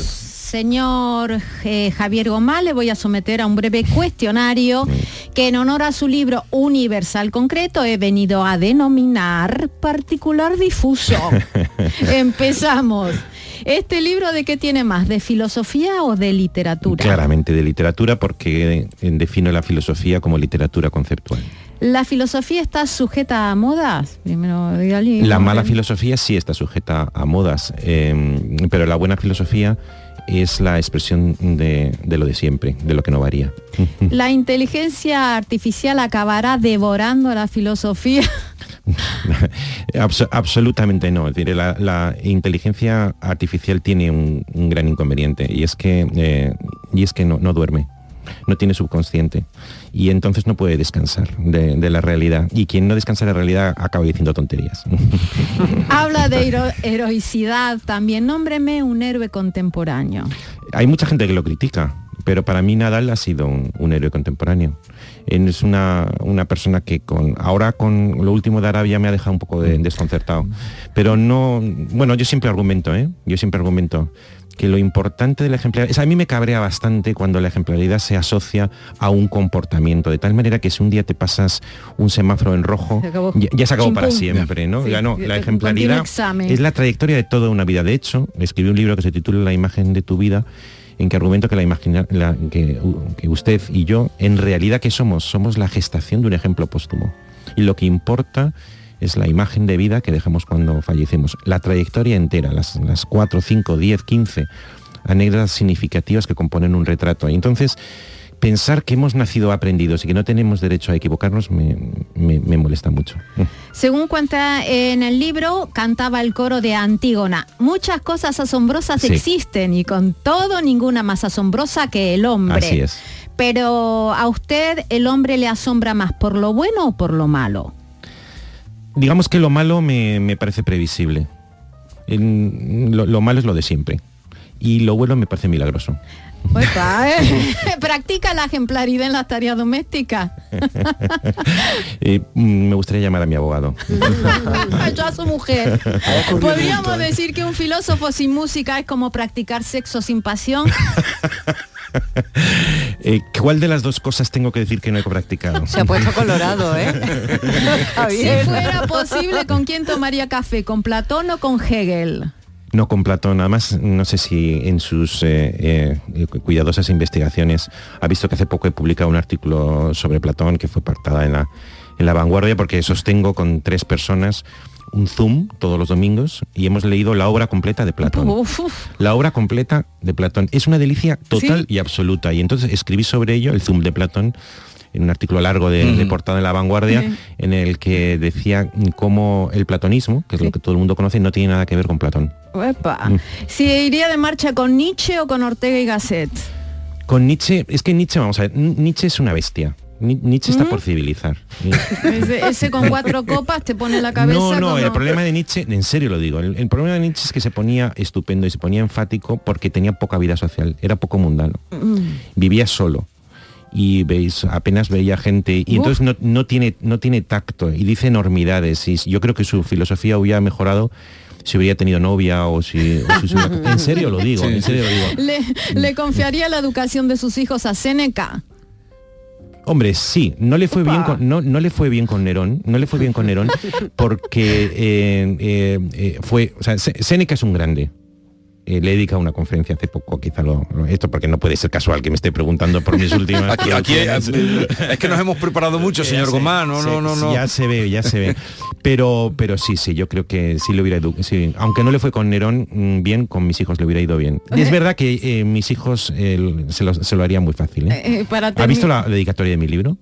Señor eh, Javier Gomá, le voy a someter a un breve cuestionario que en honor a su libro Universal Concreto he venido a denominar particular difuso. [laughs] Empezamos. ¿Este libro de qué tiene más? ¿De filosofía o de literatura?
Claramente de literatura porque eh, defino la filosofía como literatura conceptual.
¿La filosofía está sujeta a modas? Primero.
La mala filosofía sí está sujeta a modas, eh, pero la buena filosofía es la expresión de, de lo de siempre, de lo que no varía.
¿La inteligencia artificial acabará devorando la filosofía? [laughs]
Abso- absolutamente no. Es decir, la, la inteligencia artificial tiene un, un gran inconveniente y es que, eh, y es que no, no duerme, no tiene subconsciente y entonces no puede descansar de, de la realidad. Y quien no descansa de la realidad acaba diciendo tonterías. [laughs]
Habla de hero- heroicidad también. Nómbreme un héroe contemporáneo.
Hay mucha gente que lo critica, pero para mí Nadal ha sido un, un héroe contemporáneo. Es una, una persona que con ahora con lo último de Arabia me ha dejado un poco de- desconcertado. Pero no, bueno, yo siempre argumento, ¿eh? Yo siempre argumento que lo importante de la ejemplaridad, es, a mí me cabrea bastante cuando la ejemplaridad se asocia a un comportamiento, de tal manera que si un día te pasas un semáforo en rojo,
Se
ya, ya se acabó para siempre, ¿no?
Sí,
ya no, la ejemplaridad es la trayectoria de toda una vida. De hecho, escribí un libro que se titula La imagen de tu vida, en que argumento que la imagina, que, usted y yo, en realidad, ¿qué somos? Somos la gestación de un ejemplo póstumo. Y lo que importa es la imagen de vida que dejamos cuando fallecemos. La trayectoria entera, las, las 4, 5, 10, 15 anécdotas significativas que componen un retrato. Entonces, pensar que hemos nacido aprendidos y que no tenemos derecho a equivocarnos me, me- me molesta mucho.
Según cuenta en el libro, cantaba el coro de Antígona. Muchas cosas asombrosas
Sí.
existen y con todo ninguna más asombrosa que el hombre.
Así es.
Pero a usted el hombre le asombra más por lo bueno o por lo malo.
Digamos que lo malo me, me parece previsible. En- lo, lo malo es lo de siempre. Y lo bueno me parece milagroso.
Opa, ¿eh? [laughs] Practica la ejemplaridad en las tareas domésticas. [laughs]
Eh, mm, me gustaría llamar a mi abogado. [laughs]
Yo a su mujer. Podríamos
¿eh?
decir que un filósofo sin música es como practicar sexo sin pasión.
Eh, ¿Cuál de las dos cosas tengo que decir que no he practicado?
Se ha puesto colorado, ¿eh?
si fuera posible, ¿con quién tomaría café? ¿Con Platón o con Hegel?
No con Platón, además no sé si en sus eh, eh, cuidadosas investigaciones ha visto que hace poco he publicado un artículo sobre Platón que fue pactada en la, en la vanguardia porque sostengo con tres personas un Zoom todos los domingos y hemos leído la obra completa de Platón.
Uf, uf.
La obra completa de Platón. Es una delicia total y absoluta. Y entonces escribí sobre ello, el Zoom de Platón, en un artículo largo de, de
Mm.
portada en La Vanguardia,
Sí.
en el que decía cómo el platonismo, que es lo que todo el mundo conoce, no tiene nada que ver con Platón. Mm.
Si iría de marcha con Nietzsche o con Ortega y Gasset.
Con Nietzsche, es que Nietzsche, vamos a ver, Nietzsche es una bestia. Ni- Nietzsche está por civilizar.
Ese, ese con cuatro copas te pone la cabeza.
No, no,
como-
el problema de Nietzsche, en serio lo digo, el, el problema de Nietzsche es que se ponía estupendo y se ponía enfático porque tenía poca vida social, era poco mundano,
Mm.
vivía solo y veis, apenas veía gente y entonces no, no tiene, no tiene tacto y dice enormidades y yo creo que su filosofía hubiera mejorado si hubiera tenido novia o si, o si hubiera- [laughs] en serio lo digo, en serio lo digo.
Le, le confiaría la educación de sus hijos a Seneca.
Hombre, sí, no le fue bien con, no, no le fue bien con Nerón, no le fue bien con Nerón porque eh, eh, eh, fue, o sea, Séneca es un grande. Eh, le dedica una conferencia hace poco, quizá lo, esto porque no puede ser casual que me esté preguntando por mis [laughs] últimas.
Aquí, aquí,
producciones.
es que nos hemos preparado mucho, [laughs] señor
Sí,
Gomá, no, no, no, no.
Ya se ve, ya se ve. Pero, pero sí, sí, yo creo que sí lo hubiera edu- sí, aunque no le fue con Nerón mm, bien, con mis hijos le hubiera ido bien. Y es verdad que eh, mis hijos eh, se, lo, se lo harían muy fácil. ¿eh?
Eh, para
¿Ha visto la dedicatoria de mi libro?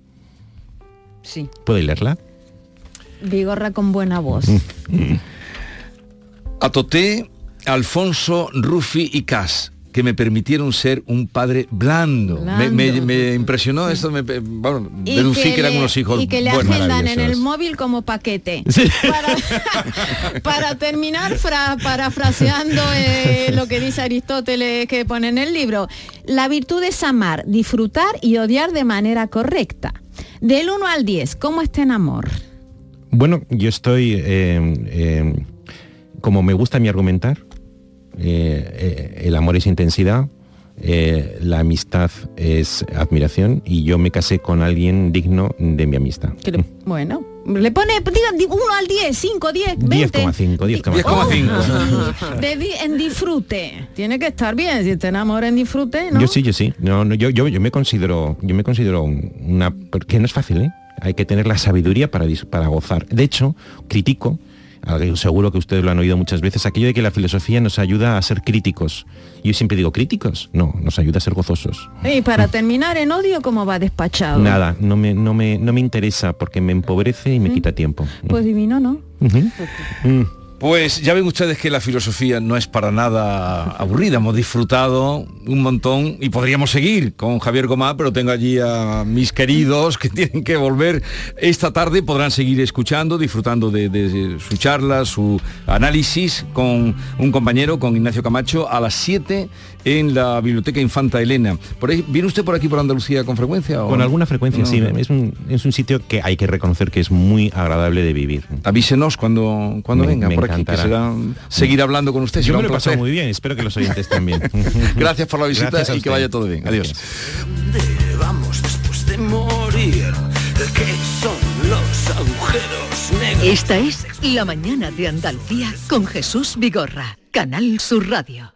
Sí.
¿Puede leerla?
Vigorra con buena voz.
A Toté, Alfonso, Rufi y Cas que me permitieron ser un padre blando. Me, me-
Blando.
me impresionó eso, me, bueno,
Y
deducí que, eran
le-
unos hijos
y que le agendan en el móvil como paquete. Para, [laughs] para terminar, fra- parafraseando eh, lo que dice Aristóteles que pone en el libro, la virtud es amar, disfrutar y odiar de manera correcta. Del 1 al 10, ¿cómo está en amor?
Bueno, yo estoy, eh, eh, como me gusta mi argumentar, eh, eh, el amor es intensidad, eh, la amistad es admiración y yo me casé con alguien digno de mi amistad.
Que le- bueno, le pone, diga 1 al 10, 5, 10, 20.
10,5, 10,5.
Oh, de di- en disfrute. Tiene que estar bien, si te enamora en disfrute, ¿no?
Yo sí, yo sí. No, no, yo, yo, yo me considero, yo me considero un- una, porque no es fácil, ¿eh? Hay que tener la sabiduría para, dis- para gozar. De hecho, critico, seguro que ustedes lo han oído muchas veces, aquello de que la filosofía nos ayuda a ser críticos. Yo siempre digo, ¿críticos? No, nos ayuda a ser gozosos.
Y para terminar en odio, ¿cómo va despachado?
Nada, no me, no, me, no me interesa porque me empobrece y me quita tiempo.
Pues divino, ¿no?
Mm.
Pues ya ven ustedes que la filosofía no es para nada aburrida. Hemos disfrutado un montón y podríamos seguir con Javier Gomá, pero tengo allí a mis queridos que [laughs] tienen que volver esta tarde. Podrán seguir escuchando, disfrutando de, su charla, su análisis con un compañero, con Ignacio Camacho, a las 7 en la Biblioteca Infanta Elena. ¿Por ahí, ¿Viene usted por aquí por Andalucía con frecuencia? o
Con alguna frecuencia,
No,
sí.
no.
Es un, es un sitio que hay que reconocer que es muy agradable de vivir.
Avísenos cuando, cuando
Me-
venga
me
por aquí, que
encantará.
será seguir hablando con usted.
Yo me lo he pasado muy bien, espero que los oyentes también. [laughs]
Gracias por la visita y que vaya todo bien. Adiós.
¿Dónde vamos después de morir? ¿Qué son los agujeros negros?
Esta es La mañana de Andalucía con Jesús Vigorra, Canal Sur Radio.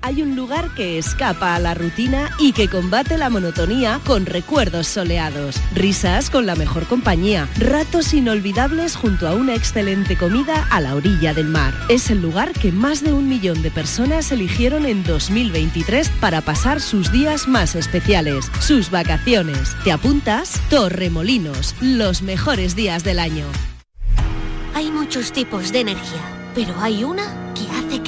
Hay un lugar que escapa a la rutina y que combate la monotonía con recuerdos soleados, risas con la mejor compañía, ratos inolvidables junto a una excelente comida a la orilla del mar. Es el lugar que más de un millón de personas eligieron en 2023 para pasar sus días más especiales, sus vacaciones. ¿Te apuntas? Torremolinos, los mejores días del año.
Hay muchos tipos de energía, pero hay una que hace que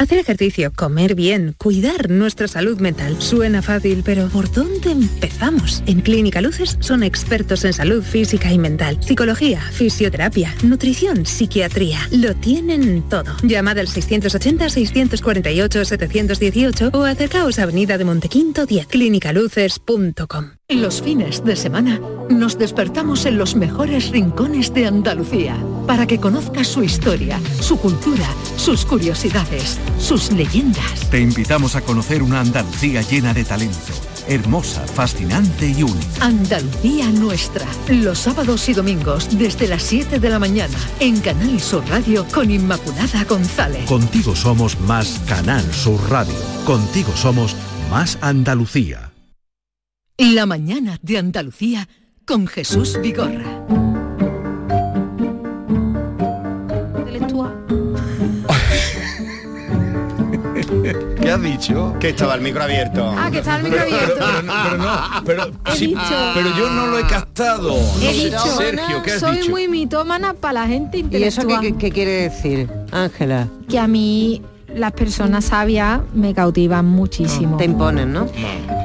Hacer ejercicio, comer bien, cuidar nuestra salud mental. Suena fácil, pero ¿por dónde empezamos? En Clínica Luces son expertos en salud física y mental, psicología, fisioterapia, nutrición, psiquiatría. Lo tienen todo. Llamad al 680-648-718 o acercaos a Avenida de Montequinto 10, clínicaluces.com.
Los fines de semana nos despertamos en los mejores rincones de Andalucía para que conozcas su historia, su cultura, sus curiosidades, sus leyendas.
Te invitamos a conocer una Andalucía llena de talento, hermosa, fascinante y única.
Andalucía nuestra, los sábados y domingos desde las 7 de la mañana en Canal Sur Radio con Inmaculada González.
Contigo somos más Canal Sur Radio. Contigo somos más Andalucía.
La mañana de Andalucía con Jesús Vigorra.
¿Qué has dicho?
Que estaba el micro abierto.
Ah, que está el micro abierto.
Pero no, pero, no, pero,
He
sí,
dicho-
pero yo no lo he captado.
He
No sé,
dicho,
Sergio, ¿qué has
soy
dicho?
muy mitómana para la gente
¿Y eso
intelectual.
qué, qué- qué quiere decir, Ángela?
Que a mí las personas sabias me cautivan muchísimo.
Te imponen, ¿no?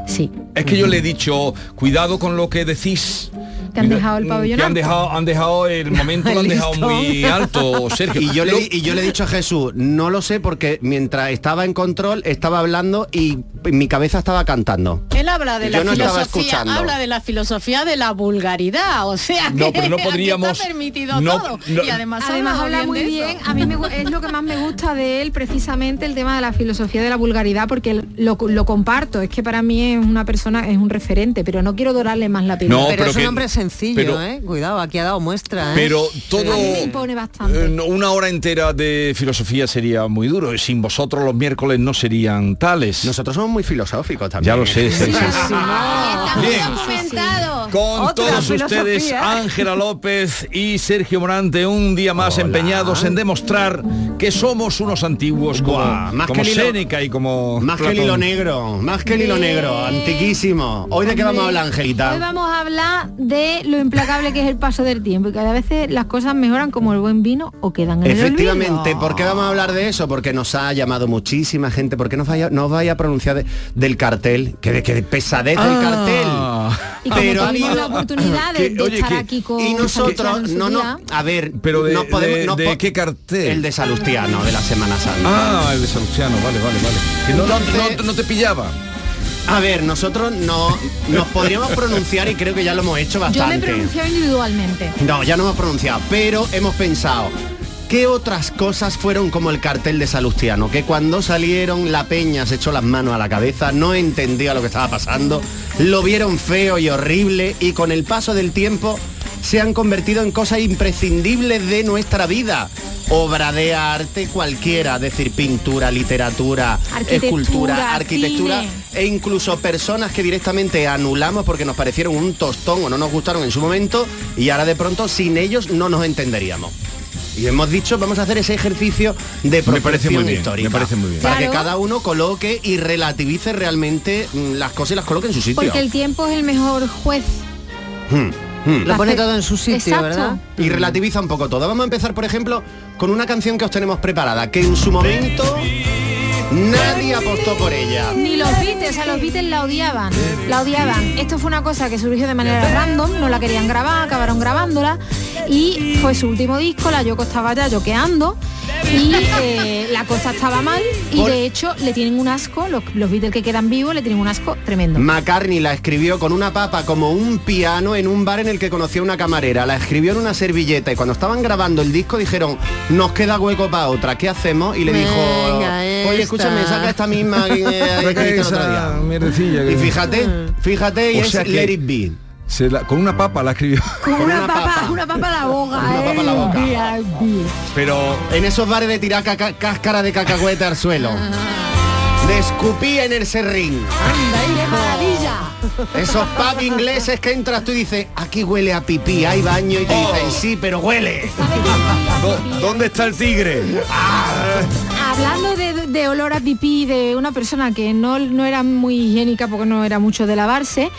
Sí.
Es que yo le he dicho, cuidado con lo que decís.
Que han dejado el pabellón
Que han dejado, han dejado el [laughs] momento lo han dejado muy alto, [laughs] Sergio.
Y yo, le, y yo le he dicho a Jesús, no lo sé porque mientras estaba en control estaba hablando y mi cabeza estaba cantando.
Él habla de
Yo
la
no
filosofía,
escuchando.
habla de la filosofía de la vulgaridad, o sea,
No,
que
pero no [laughs] podríamos-
está permitido
no-
todo.
no-
y además,
Además
habla
muy bien, a mí me es lo que más me gusta de él precisamente el tema de la filosofía de la vulgaridad porque lo, lo comparto, es que para mí es una persona, es un referente, pero no quiero dorarle más la.
No,
pero,
pero
es un hombre sencillo,
pero-
¿eh? Cuidado, aquí ha dado muestra, ¿eh?
Pero todo...
A mí me impone bastante.
Eh, una hora entera de filosofía sería muy duro. y Sin vosotros los miércoles no serían tales.
Nosotros somos muy filosóficos también.
Ya lo sé. sí, sí. Bien. Con
Otra
todos
filosofía.
ustedes, Ángela López y Sergio Morante, un día más empeñados en demostrar que somos unos antiguos como,
Buah, más
como
que el hilo-
Séneca y como
Más que el hilo negro, más que el hilo negro, antiquísimo. Hoy de qué vamos a hablar,
Hoy
Angelita.
vamos a hablar de lo implacable que es el paso del tiempo y que a veces las cosas mejoran como el buen vino o quedan en el
Efectivamente,
olvido.
¿por qué vamos a hablar de eso? Porque nos ha llamado muchísima gente. ¿Por qué nos vaya, nos vaya a pronunciar de- del cartel? Que de, que de pesadez del
Ah.
cartel.
Y como
Pero ha
tuvimos
habido-
la oportunidad de,
que-
de
oye,
estar
que-
aquí con
Y nosotros, no, no, a ver,
Pero de,
nos podemos,
de-
nos
de
po-
qué cartel?
el de Salustiano, de la Semana Santa.
Ah, el de Salustiano, vale, vale, vale. Que no, no-
Entonces-
no- no te pillaba.
A ver, nosotros no nos podríamos pronunciar y creo que ya lo hemos hecho
yo me he
bastante.
pronunciado individualmente.
No, ya no hemos pronunciado, pero hemos pensado. ¿Qué otras cosas fueron como el cartel de Salustiano? Que cuando salieron la peña se echó las manos a la cabeza, no entendía lo que estaba pasando, lo vieron feo y horrible y con el paso del tiempo se han convertido en cosas imprescindibles de nuestra vida. Obra de arte cualquiera, es decir, pintura, literatura,
Arquitectura,
escultura, arquitectura
cine.
e incluso personas que directamente anulamos porque nos parecieron un tostón o no nos gustaron en su momento y ahora de pronto sin ellos no nos entenderíamos. Y hemos dicho, vamos a hacer ese ejercicio de proporción
muy bien,
histórica.
me parece muy bien.
Para
Claro.
que cada uno coloque y relativice realmente mm, las cosas y las coloque en su sitio.
Porque el tiempo es el mejor juez.
Hmm, hmm.
Lo pone todo en su sitio,
Exacto.
¿verdad?
Y relativiza un poco todo. Vamos a empezar, por ejemplo, con una canción que os tenemos preparada, que en su momento nadie apostó por ella.
Ni los Beatles, a los Beatles la odiaban, la odiaban. Esto fue una cosa que surgió de manera random, no la querían grabar, acabaron grabándola y fue su último disco, la Yoko estaba ya yoqueando y eh, la cosa estaba mal y
Por-
de hecho le tienen un asco, los, los Beatles que quedan vivos le tienen un asco tremendo.
McCartney la escribió con una papa como un piano en un bar en el que conoció a una camarera. La escribió en una servilleta y cuando estaban grabando el disco dijeron, nos queda hueco para otra, ¿qué hacemos? Y le dijo, oye,
esta.
escúchame, saca esta misma que [laughs] he escrito el otro día".
mierdecilla
Y fíjate, fíjate, y
O
es
que-
Let It Be.
Se la- con una papa la escribió.
Con una,
una
papa,
papa.
una papa a la boca,
Una papa a la boca.
Pero
En esos bares de tirar caca- cáscara de cacahuete al suelo. De escupir en el serrín.
¡Qué maravilla!
Esos pubs ingleses que entras tú y dices, aquí huele a pipí, hay baño y te dicen, sí, pero huele.
¿dó- ¿dónde está el tigre?
Hablando de, de olor a pipí de una persona que no, no era muy higiénica porque no era mucho de lavarse,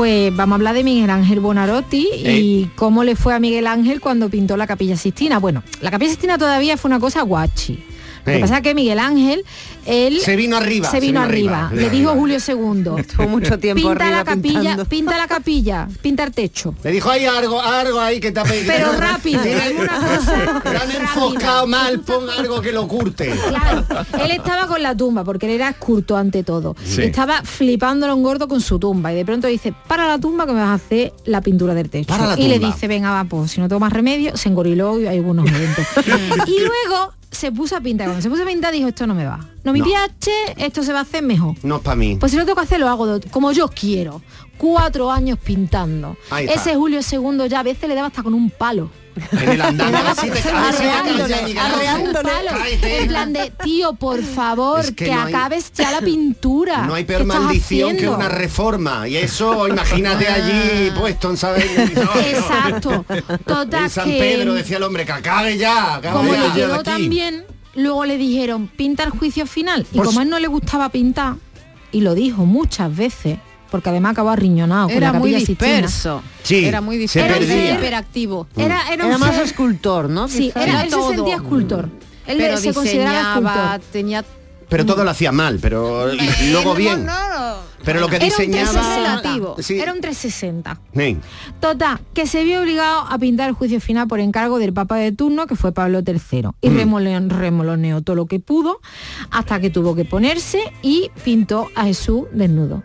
pues vamos a hablar de Miguel Ángel Bonarotti y cómo le fue a Miguel Ángel cuando pintó la Capilla Sistina. Bueno, la Capilla Sistina todavía fue una cosa guachi. Lo que pasa es que Miguel Ángel, él
Se vino arriba,
se vino arriba. Le dijo Julio II. [laughs]
Estuvo mucho tiempo
pinta
arriba
la capilla,
pintando.
pinta la capilla, pinta el techo.
Le dijo, hay algo, algo ahí que te ha pedido.
Pero rápido, alguna [laughs] cosa
Te han enfocado mal, pon algo que lo curte.
Claro, él estaba con la tumba porque él era esculto ante todo.
Sí.
Estaba flipándolo un gordo con su tumba y de pronto dice, para la tumba que me vas a hacer la pintura del techo.
Para la
y le dice, venga, va, pues si no tengo más remedio, se engoriló y hay algunos eventos. [laughs] y luego se puso a pintar. Cuando se puso a pintar dijo, esto no me va. No me
No.
piache, esto se va a hacer mejor.
No es para mí.
Pues si lo tengo que hacer, lo hago de- como yo quiero. Cuatro años pintando. Ese Julio II ya a veces le daba hasta con un palo.
En el andamio.
Arreándole. En plan de, tío, por favor,
Es que
que,
no hay-
acabes ya la pintura.
No hay
¿Qué
peor maldición que una reforma. Y eso, imagínate allí puesto en saber. no.
Exacto. Total
En San
que-
Pedro decía el hombre que acabe ya. acabe
Como
ya.
le quedó tan bien, luego le dijeron, pinta el juicio final. Y como a él no le gustaba pintar, y lo dijo muchas veces, porque además acabó arriñonado con
Era
la
muy disperso.
Sí,
era muy
se
disperso.
perdía.
hiperactivo.
Era, era, un
Era más
ser-
escultor, ¿no?
Sí, era,
Era
él se
todo.
sentía escultor. Él
pero
se consideraba escultor.
tenía
Pero todo lo hacía mal, pero [laughs] luego bien. Pero lo que
Era un
diseñaba...
360.
Sí.
Era un 360.
Sí.
Total, que se vio obligado a pintar el juicio final por encargo del Papa de turno, que fue Pablo III. Y
Mm.
remoloneó todo lo que pudo hasta que tuvo que ponerse y pintó a Jesús desnudo.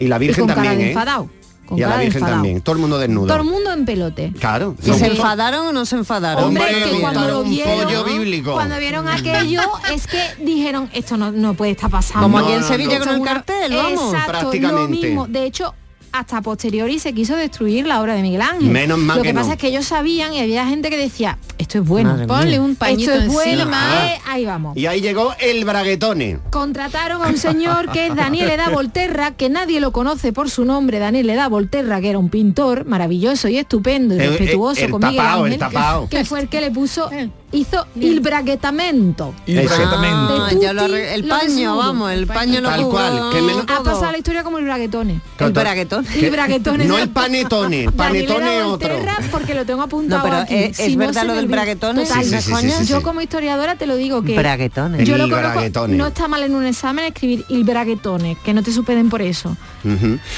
Y la
Y
Virgen
con cara
también,
de
¿eh?
enfadado. Con
Y a la Virgen
enfadado.
también. Todo el mundo desnudo.
Todo el mundo en pelote.
Claro.
¿Y se enfadaron o no se enfadaron?
Hombre,
Hombre,
que cuando lo
un
vieron,
pollo bíblico.
cuando vieron aquello, [laughs] es que dijeron, esto no, no puede estar pasando.
Como aquí en Sevilla
no.
con el cartel, vamos.
Exacto,
Prácticamente.
lo mismo. De hecho, hasta posteriori se quiso destruir la obra de Miguel Ángel.
Menos mal
Lo
que
que, pasa
no.
es que ellos sabían y había gente que decía, esto es bueno.
Madre
Ponle
mía.
un pañito
esto es bueno,
encima.
eh, ahí vamos.
Y ahí llegó el braguetone.
Contrataron a un señor que es Daniel Eda Volterra, que nadie lo conoce por su nombre, Daniel Eda Volterra, que era un pintor maravilloso y estupendo y
El-
respetuoso
el- el
con Miguel
el
Ángel, que fue el que le puso, hizo el braguetamento.
Il braguetamento.
Ah, el
lo
paño,
desnudo.
vamos, el paño lo
Tal cual, que menos-
Ha pasado la historia como el braguetone.
El braguetón.
El braguetone.
No el panetone, panetone otro.
Porque lo tengo apuntado
No, pero
aquí.
¿es- es
no
verdad lo del braguetone?
Total,
Sí, sí, sí, sí, sí,
Yo como historiadora te lo digo que
Braguetone.
yo lo conozco,
braguetone.
no está mal en un examen escribir el braguetone, que no te superen por eso.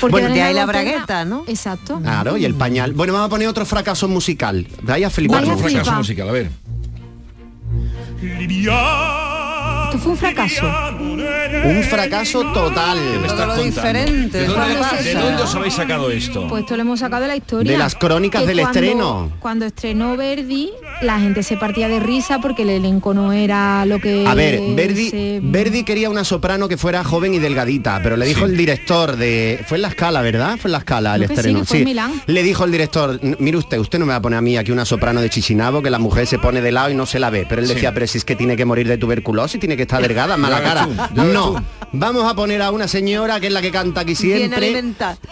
Porque
Bueno,
de ahí la bragueta, ¿no?
Exacto.
Claro, y el pañal. Bueno, vamos a poner otro fracaso musical. Vaya a flipar.
Otro fracaso musical, a ver.
Que fue un fracaso.
Un fracaso total.
Todo lo diferente.
¿De dónde, de dónde os habéis sacado esto?
Pues esto lo hemos sacado de la historia.
De las crónicas
Que
del
cuando-
estreno.
Cuando estrenó Verdi, la gente se partía de risa porque el elenco no era lo que
A ver, Verdi,
se-
Verdi quería una soprano que fuera joven y delgadita, pero le dijo el director de... Fue en la escala, ¿verdad? Fue en la escala el
sí,
estreno.
Milán.
Le dijo el director, "N- mire usted, usted no me va a poner a mí aquí una soprano de Chichinabo, que la mujer se pone de lado y no se la ve. Pero él
Sí.
decía, pero si es que tiene que morir de tuberculosis, tiene que estar delgada, mala cara.
tú,
no,
tú.
vamos a poner a una señora que es la que canta aquí siempre,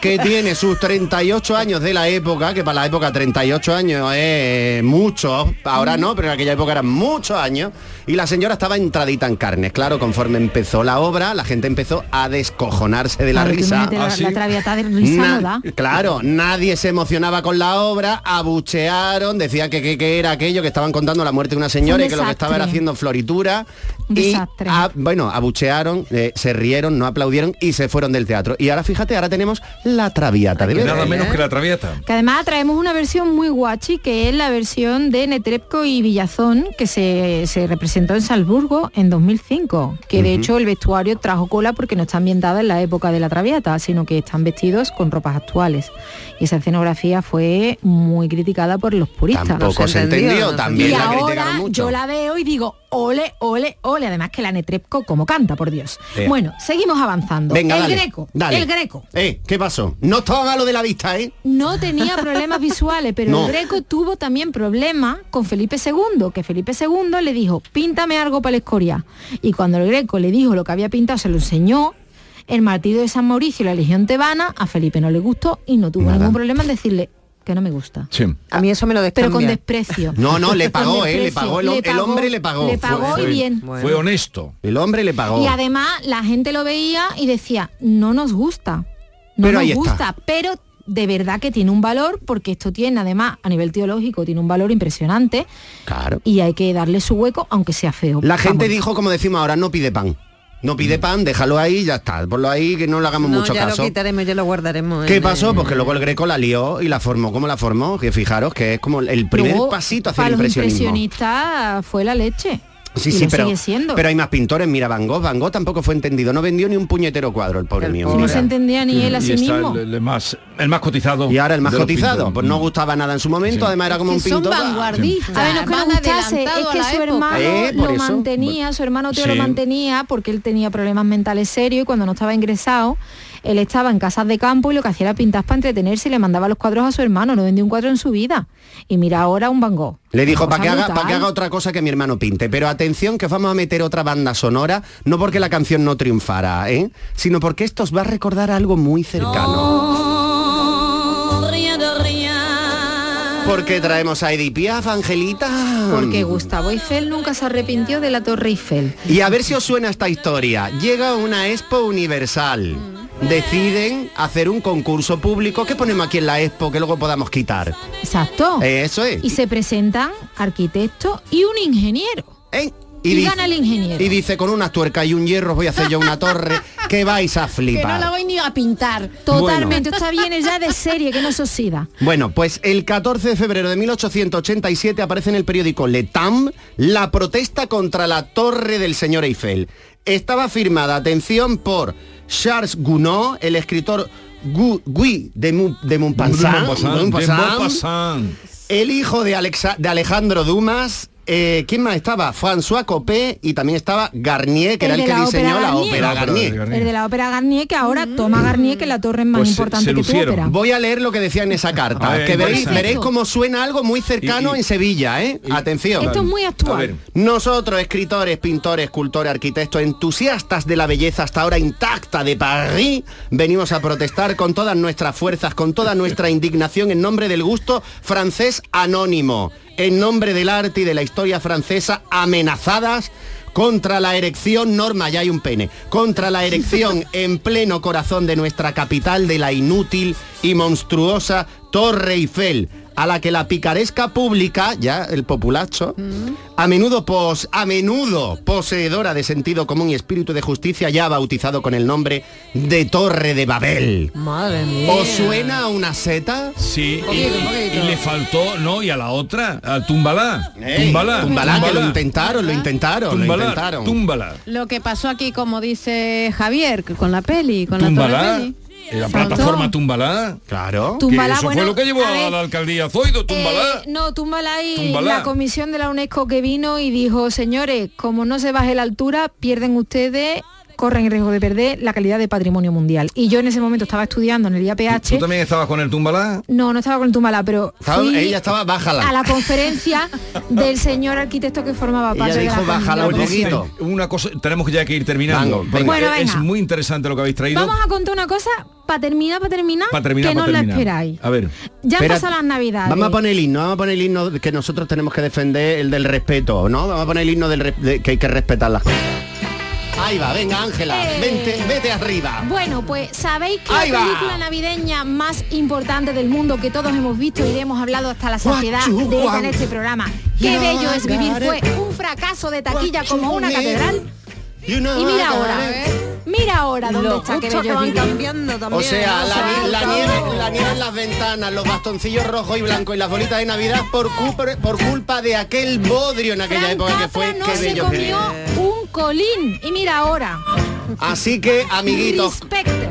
que tiene sus 38 años de la época, que para la época 38 años es mucho, ahora no, pero en aquella época eran muchos años, y la señora estaba entradita en carnes. Claro, conforme empezó la obra, la gente empezó a descojonarse de la
Claro,
risa.
la,
¿Ah, sí?
la traviata de risa
Na-
no da.
Claro, nadie se emocionaba con la obra, abuchearon, decían que, que- que era aquello, que estaban contando la muerte de una señora
un
y que lo que estaba era haciendo floritura.
Un
y,
desastre.
ah, bueno, abuchearon, eh, se rieron, no aplaudieron y se fueron del teatro. Y ahora fíjate, ahora tenemos la traviata de
Nada menos que la traviata.
Que además traemos una versión muy guachi, que es la versión de Netrebko y Villazón, que se, se representó en Salzburgo en 2005. Que de hecho el vestuario trajo cola porque no está ambientada en la época de la Traviata, sino que están vestidos con ropas actuales. Y esa escenografía fue muy criticada por los puristas.
Tampoco
No
se
se entendió,
entendió,
no se
también
y
la
ahora
criticaron mucho.
yo la veo y digo, ole, ole, ole. Además que la Netrebko como canta, por Dios.
Eh.
Bueno, seguimos avanzando.
Venga,
el
dale,
greco,
dale.
el greco.
Eh, ¿qué pasó? No estaba malo de la vista, ¿eh?
no tenía problemas [laughs] visuales, pero
No.
el Greco tuvo también problemas con Felipe II, que Felipe II le dijo, píntame algo para la escoria. Y cuando el Greco le dijo lo que había pintado, se lo enseñó, el martirio de San Mauricio y la Legión Tebana, a Felipe no le gustó y no tuvo
Nada.
ningún problema en decirle que no me gusta.
Sí.
A mí eso me lo
Pero con
descambia.
desprecio.
No, no, le [laughs] pagó, ¿eh? Le pagó, el, el hombre le pagó.
Le pagó
Fue-
y
fue-
bien.
Fue honesto.
El hombre le pagó.
Y además la gente lo veía y decía, no nos gusta, no
Pero
nos
está.
gusta, pero de verdad que tiene un valor, porque esto tiene además a nivel teológico, tiene un valor impresionante
Claro.
y hay que darle su hueco, aunque sea feo.
La gente
Vamos.
dijo, como decimos ahora, no pide pan. No pide pan, déjalo ahí, ya está. Ponlo ahí, que no le hagamos
No,
mucho
ya
caso.
lo quitaremos, ya lo guardaremos.
¿Qué pasó?
el-
Pues que luego el Greco la lió y la formó como la formó, que fijaros que es como el primer
Luego,
pasito hacia
para
el
impresionistas fue la leche.
Sí,
Y
sí,
lo
pero,
sigue siendo.
pero hay más pintores. Mira, Van Gogh, Van Gogh tampoco fue entendido. No vendió ni un puñetero cuadro, el pobre
El
mío.
pobre.
no se entendía ni él a sí mismo.
el, el más, el más cotizado.
Y ahora el más cotizado, pues no gustaba nada en su momento,
Sí.
además era como
Que
un
son
pintor.
vanguardistas.
A ver, lo que gustase es que su
época.
hermano
Eh,
lo
eso.
mantenía, su hermano Teo
Sí.
lo mantenía porque él tenía problemas mentales serios y cuando no estaba ingresado, él estaba en casas de campo y lo que hacía era pintar para entretenerse y le mandaba los cuadros a su hermano, no vendió un cuadro en su vida. Y mira ahora un Van Gogh.
Le dijo para que, haga, que otra cosa que mi hermano pinte. Pero atención que os vamos a meter otra banda sonora, no porque la canción no triunfara, ¿eh? sino porque esto os va a recordar algo muy cercano.
rien de rien.
¿Por qué traemos a Edith Piaf, Angelita?
Porque Gustavo Eiffel nunca se arrepintió de la Torre Eiffel.
Y a ver si os suena esta historia. Llega una Expo Universal. Deciden hacer un concurso público. ¿Qué ponemos aquí en la Expo que luego podamos quitar?
Exacto.
Eso es.
Y se presentan arquitectos y un ingeniero. Y,
dice-
gana el ingeniero.
Y dice, con unas tuercas y un hierro voy a hacer yo una torre [laughs] que vais a
que no
flipar.
la voy ni a pintar. Totalmente. Esto viene ya de serie, que no se oxida.
Bueno, pues el 14 de febrero de 1887 aparece en el periódico Le Temps la protesta contra la torre del señor Eiffel. Estaba firmada, atención, por Charles Gounod, el escritor Gu- Guy de, Mu- de el hijo de, Alexa- de Alejandro Dumas, eh, ¿quién más estaba? François Copé y también estaba Garnier, que era el que
la
diseñó
ópera
la ópera Garnier.
El de la ópera Garnier, que ahora toma Garnier, que es la torre más
Pues
importante
se
que tu ópera.
Voy a leer lo que decía en esa [laughs] carta,
A ver,
que veréis, cómo suena algo muy cercano
Y- y-
en Sevilla, ¿eh? Atención.
Esto es muy actual.
Nosotros, escritores, pintores, escultores, arquitectos, entusiastas de la belleza hasta ahora intacta de París, venimos a protestar con todas nuestras fuerzas, con toda nuestra indignación en nombre del gusto francés anónimo, en nombre del arte y de la historia francesa amenazadas contra la erección, Norma, ya hay un pene, contra la erección [laughs] en pleno corazón de nuestra capital de la inútil y monstruosa Torre Eiffel, a la que la picaresca pública, ya el populacho, a menudo pos, a menudo poseedora de sentido común y espíritu de justicia, ya ha bautizado con el nombre de Torre de Babel.
Madre mía.
¿Os suena a una seta?
Sí, y,
Poquito, poquito.
y le faltó, ¿no? Y a la otra, a Túmbala.
Ey,
túmbala.
túmbala, que lo intentaron, lo intentaron, lo
Túmbala,
intentaron.
Túmbala.
Lo que pasó aquí, como dice Javier, con la peli, con la torre peli.
La plataforma Túmbala.
Claro.
Túmbala,
que eso
bueno,
fue lo que llevó
a
la alcaldía Zoido.
Eh, no, túmbala y la comisión de la UNESCO que vino y dijo, señores, como no se baje la altura, pierden ustedes, corren el riesgo de perder la calidad de patrimonio mundial. Y yo en ese momento estaba estudiando en el IAPH.
¿Tú también estabas con el Túmbala?
No, no estaba con el Túmbala, pero
Estaba-
fui
ella estaba, bájala.
a la conferencia [laughs] del señor arquitecto que formaba
Ella
parte de
dijo,
la
"Bájala un
Oye,
poquito".
Una cosa, tenemos que ya que ir terminando.
Bueno,
es muy interesante lo que habéis traído.
Vamos a contar una cosa para terminar, para terminar,
para terminar,
que no la esperáis.
A ver.
Ya han
Espera,
pasado las navidades.
Vamos a poner el himno, vamos a poner el himno que nosotros tenemos que defender, el del respeto, ¿no? Vamos a poner el himno del de que hay que respetar las cosas. Ahí va, venga Ángela,
Eh.
vente, vete arriba.
Bueno, pues sabéis que
Ahí
la
va.
película navideña más importante del mundo que todos hemos visto y hemos hablado hasta la saciedad de en este programa. Qué bello es vivir fue un fracaso de taquilla como una catedral.
You know
Y mira ahora,
it.
mira ahora dónde
Lo
está bello
que van
vivir.
cambiando también.
O sea, la, ni- la
todo.
nieve, la nieve en las ventanas, los bastoncillos rojos y blancos y las bolitas de Navidad por, culpa- por culpa de aquel bodrio en aquella
Frank
época que fue
Capra no
qué
se
bello que
comió un colín. Y mira ahora.
Así que, amiguitos,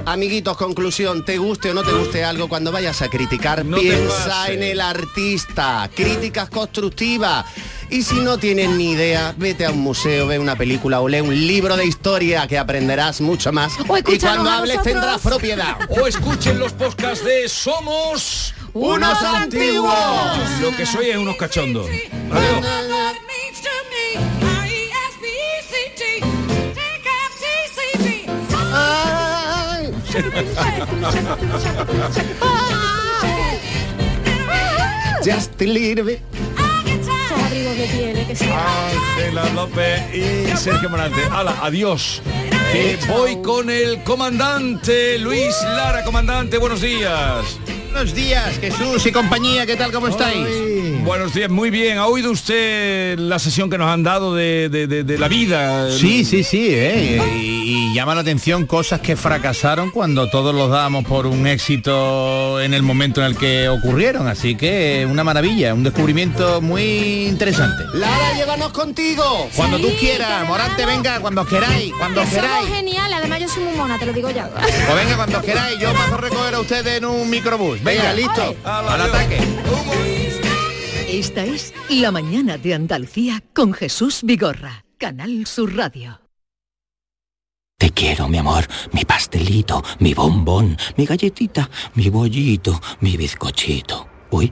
amiguitos, conclusión, te guste o no te guste algo, cuando vayas a criticar,
No
piensa en el artista, críticas constructivas. Y si no tienes ni idea, vete a un museo, ve una película o lee un libro de historia que aprenderás mucho más.
O
y cuando
a
hables tendrás propiedad.
O escuchen los podcasts de Somos
Unos antiguos.
Lo que soy es unos cachondos. Adiós.
Just a little bit.
De piel, ¿eh? que
Ángela López y Sergio Morante. Hala, adiós. Eh, voy con el comandante Luis Lara, comandante, buenos días.
Buenos días, Jesús y compañía, ¿qué tal? ¿Cómo estáis?
Buenos días, muy bien. ¿Ha oído usted la sesión que nos han dado de, de- de- de la vida?
Sí, sí, sí, ¿eh? y, y llama la atención cosas que fracasaron cuando todos los dábamos por un éxito en el momento en el que ocurrieron, así que una maravilla, un descubrimiento muy interesante.
Lara, llévanos contigo.
Cuando tú quieras, Morante, venga, cuando queráis, cuando
Que somos
queráis.
geniales, además yo soy muy mona, te lo digo ya.
O venga, cuando queráis, yo paso a recoger a ustedes en un microbús. Venga, listo. Al ataque.
Esta es La mañana de Andalucía con Jesús Vigorra, Canal Sur Radio.
Te quiero, mi amor, mi pastelito, mi bombón, mi galletita, mi bollito, mi bizcochito. Uy,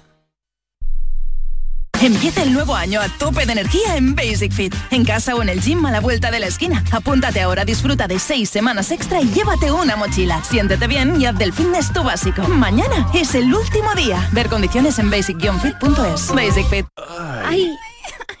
Empieza el nuevo año a tope de energía en Basic Fit. En casa o en el gym a la vuelta de la esquina. Apúntate ahora, disfruta de seis semanas extra y llévate una mochila. Siéntete bien y haz del fitness tu básico. Mañana es el último día. Ver condiciones en basic-fit.es. Basic Fit.
Ay. [laughs]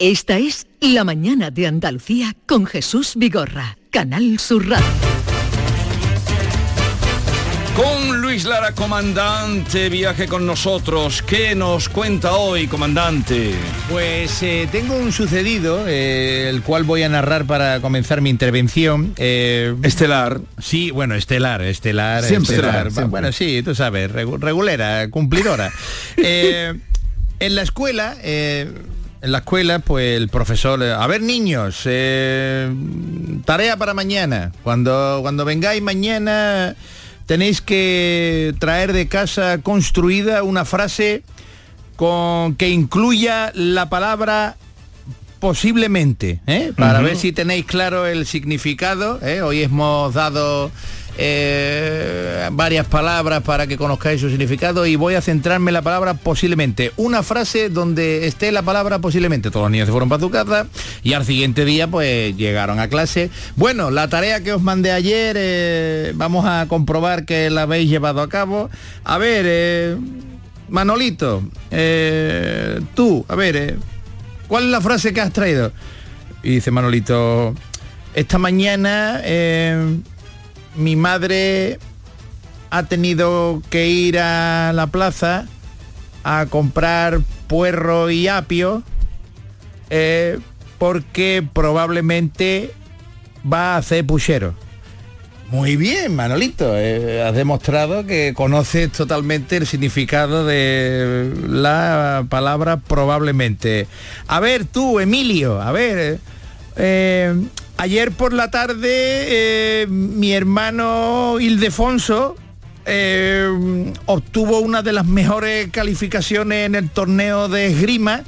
Esta es La Mañana de Andalucía con Jesús Vigorra, Canal Sur Radio.
Con Luis Lara, comandante, viaje con nosotros. ¿Qué nos cuenta hoy, comandante?
Pues eh, tengo un sucedido, eh, el cual voy a narrar para comenzar mi intervención. Eh,
estelar.
Sí, bueno, estelar, estelar,
Siempre
estelar.
estelar, siempre.
Bueno, sí, tú sabes, regu- regulera, cumplidora. [laughs] Eh, en la escuela... en la escuela, pues el profesor, eh, a ver niños, eh, tarea para mañana. Cuando, cuando vengáis mañana tenéis que traer de casa construida una frase con que incluya la palabra posiblemente, ¿eh? para ver si tenéis claro el significado. ¿eh? Hoy hemos dado eh, varias palabras para que conozcáis su significado y voy a centrarme en la palabra posiblemente. Una frase donde esté la palabra posiblemente. Todos los niños se fueron para su casa y al siguiente día pues llegaron a clase. Bueno, la tarea que os mandé ayer eh, vamos a comprobar que la habéis llevado a cabo. A ver, eh, Manolito, tú, a ver, ¿cuál es la frase que has traído? Y dice Manolito, esta mañana mi madre ha tenido que ir a la plaza a comprar puerro y apio eh, porque probablemente va a hacer puchero. Muy bien, Manolito. eh, has demostrado que conoces totalmente el significado de la palabra probablemente. A ver tú, Emilio, a ver. eh, ayer por la tarde eh, mi hermano Ildefonso eh, obtuvo una de las mejores calificaciones en el torneo de esgrima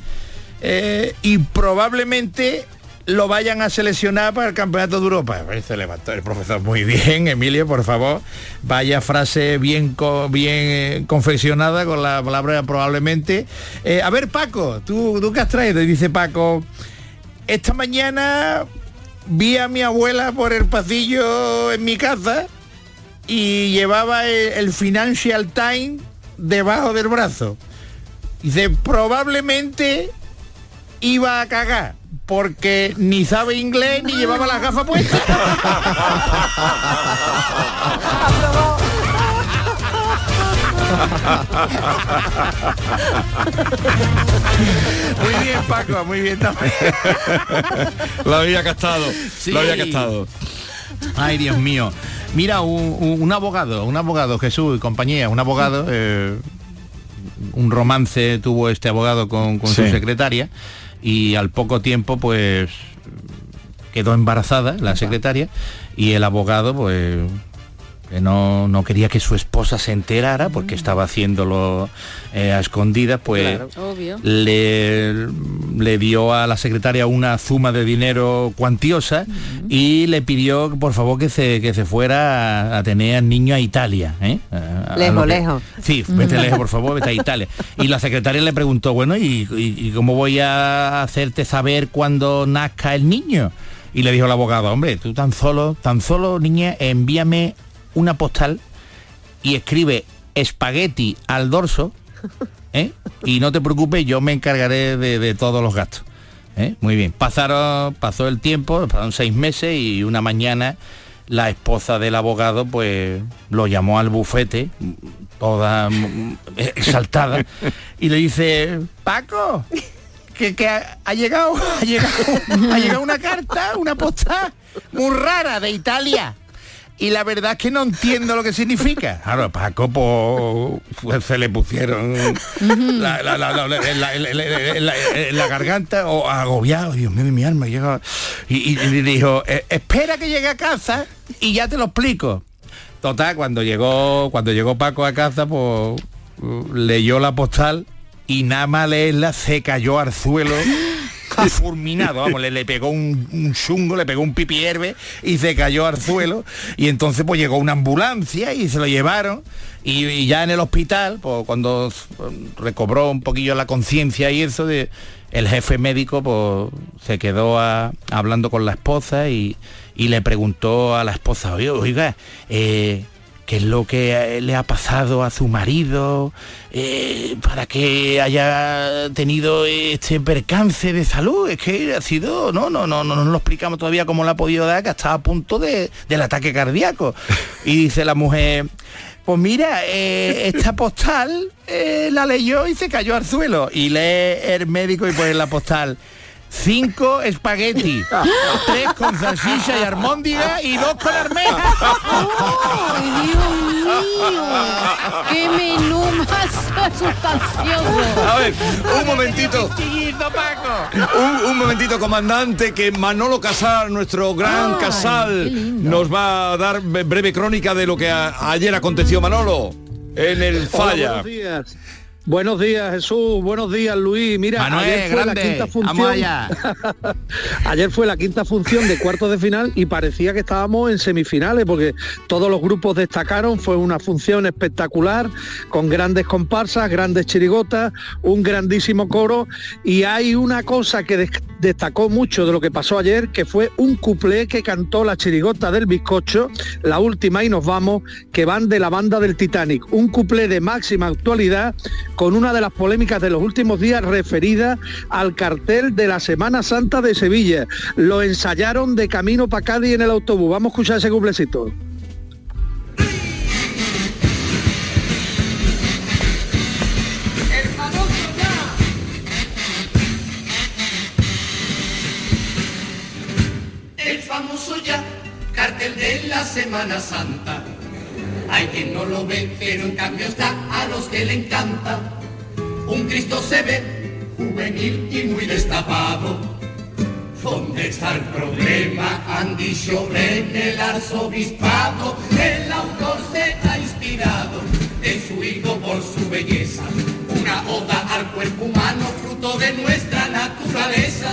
eh, y probablemente lo vayan a seleccionar para el Campeonato de Europa. Se levantó el profesor muy bien, Emilio, por favor. Vaya frase bien, bien confeccionada con la palabra probablemente. A ver, Paco, ¿tú, ¿tú qué has traído? Dice Paco, esta mañana vi a mi abuela por el pasillo en mi casa y llevaba el, el Financial Times debajo del brazo. Dice, probablemente iba a cagar porque ni sabe inglés ni llevaba las gafas puestas. [laughs] Muy bien, Paco, muy bien también.
Lo había gastado,
Sí.
lo había gastado.
Ay, Dios mío. Mira, un, un- un abogado, un abogado, Jesús y compañía, un abogado, eh, un romance tuvo este abogado con, con su secretaria y al poco tiempo pues quedó embarazada la secretaria y el abogado pues que no, no quería que su esposa se enterara porque estaba haciéndolo eh, a escondidas, pues
Obvio.
le, le dio a la secretaria una suma de dinero cuantiosa y le pidió por favor que se, que se fuera a, a tener al niño a Italia. ¿eh? A-
Lejos,
que-
lejos.
Sí, [laughs] vete lejos, por favor, vete a Italia. Y la secretaria le preguntó, bueno, ¿y, y- y cómo voy a hacerte saber cuando nazca el niño? Y le dijo el abogado, hombre, tú tan solo, tan solo, niña, envíame una postal y escribe espagueti al dorso, [laughs] ¿eh? y no te preocupes, yo me encargaré de, de todos los gastos. ¿eh? Muy bien, pasaron, pasó el tiempo, pasaron seis meses y una mañana la esposa del abogado pues lo llamó al bufete, toda [laughs] exaltada, y le dice, Paco, que, que ha, ha llegado, [laughs] ha llegado, ha llegado una carta, una postal muy rara de Italia y la verdad es que no entiendo lo que significa. Ahora, Paco, pues, se le pusieron la, la, garganta o agobiado. Dios mío, mi alma llega. Y, y dijo, espera que llegue a casa y ya te lo explico. Total, cuando llegó, cuando llegó Paco a casa, pues leyó la postal y nada más leerla se cayó al suelo [laughs] fulminado, vamos, le, le pegó un, un chungo, le pegó un pipi herbe y se cayó al suelo. Y entonces pues llegó una ambulancia y se lo llevaron. Y, ya en el hospital, pues cuando mm, recobró un poquillo la conciencia y eso de el jefe médico pues se quedó hablando con la esposa y, y le preguntó a la esposa, oiga eh, qué es lo que eh, le ha pasado a su marido eh, para que haya tenido este percance de salud. Es que ha sido, no, no, no, no nos lo explicamos todavía cómo le ha podido dar, que estaba a punto de- del ataque cardíaco. [laughs] Y dice la mujer, pues mira, eh, esta postal eh, la leyó y se cayó al suelo. Y lee el médico y pone la postal. Cinco espagueti, tres con salchicha y armóndiga y dos con armeja.
¡Ay, Dios mío! ¡Qué menú más sustancioso!
A ver, un momentito. Un, un momentito, comandante, que Manolo Casal, nuestro gran Casal, nos va a dar bre- breve crónica de lo que a- ayer aconteció, Manolo, en el
Hola,
falla.
buenos días. Buenos días, Jesús. Buenos días, Luis. Mira,
Manuel,
ayer fue
grande.
la quinta función.
Allá. [laughs]
ayer fue la quinta función de cuartos de final y parecía que estábamos en semifinales porque todos los grupos destacaron. Fue una función espectacular con grandes comparsas, grandes chirigotas, un grandísimo coro y hay una cosa que des- destacó mucho de lo que pasó ayer, que fue un cuplé que cantó la chirigota del bizcocho, la última y nos vamos, que van de la banda del Titanic. Un cuplé de máxima actualidad con una de las polémicas de los últimos días referida al cartel de la Semana Santa de Sevilla. Lo ensayaron de camino para Cádiz en el autobús. Vamos a escuchar ese
ya. El famoso ya, cartel de la Semana Santa. Hay quien no lo ve, pero en cambio está a los que le encanta. Un Cristo se ve, juvenil y muy destapado. ¿Dónde está el problema? Han dicho en el arzobispado. El autor se ha inspirado en su hijo por su belleza. Una oda al cuerpo humano, fruto de nuestra naturaleza.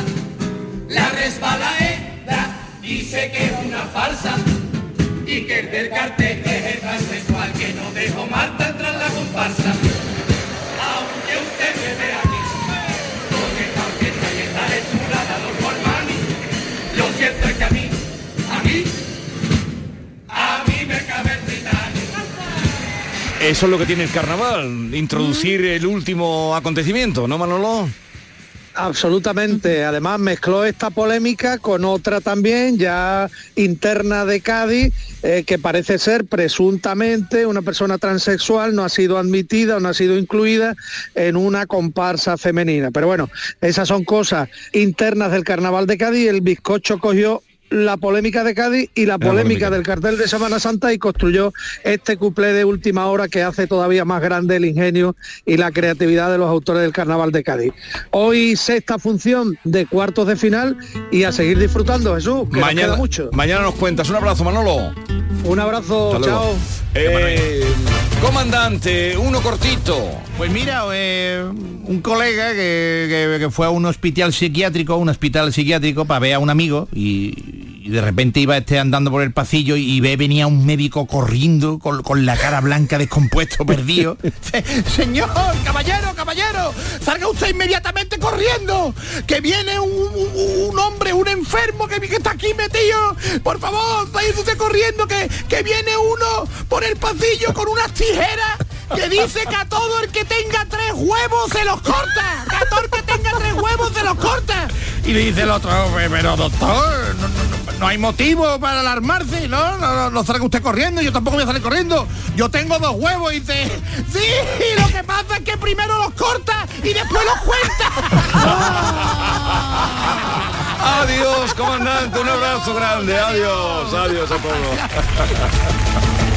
La resbalaeda dice que es una farsa y que el del cartel es el transexual que no dejó Marta tras la comparsa. Aunque usted me vea aquí, con esta orquesta y esta lectura de Adolfo Armani, lo cierto es que a mí, a mí, a mí me cabe el Titanic.
Eso es lo que tiene el carnaval, introducir el último acontecimiento, ¿no, Manolo?
Absolutamente. Además mezcló esta polémica con otra también ya interna de Cádiz, eh, que parece ser presuntamente una persona transexual no ha sido admitida o no ha sido incluida en una comparsa femenina. Pero bueno, esas son cosas internas del Carnaval de Cádiz. El bizcocho cogió la polémica de Cádiz y la polémica, del cartel de Semana Santa y construyó este cuplé de última hora que hace todavía más grande el ingenio y la creatividad de los autores del Carnaval de Cádiz. Hoy sexta función de cuartos de final y a seguir disfrutando, Jesús, que nos
Mañana,
queda mucho.
mañana nos cuentas. Un abrazo, Manolo.
Un abrazo, chao.
Eh, comandante, uno cortito.
Pues mira, eh, un colega que, que- que fue a un hospital psiquiátrico, un hospital psiquiátrico para ver a un amigo y, y de repente iba este andando por el pasillo y ve venía un médico corriendo con, con la cara blanca descompuesto, perdido. [laughs] [laughs] Señor, caballero, caballero, salga usted inmediatamente corriendo, que viene un, un- un hombre, un enfermo que, que está aquí metido. Por favor, vaya usted corriendo, que, que viene uno por el pasillo con unas tijeras que dice que a todo el que tenga tres huevos se los corta. Que a todo el que tenga tres huevos se los corta. Y le dice el otro, pero doctor, no, no- no- no hay motivo para alarmarse, ¿no? No, no, salga usted corriendo, yo tampoco voy a salir corriendo. Yo tengo dos huevos y dice, [laughs] sí, lo que pasa es que primero los corta y después los cuenta. [laughs]
Adiós, comandante, un abrazo grande. Adiós, adiós a todos. [laughs]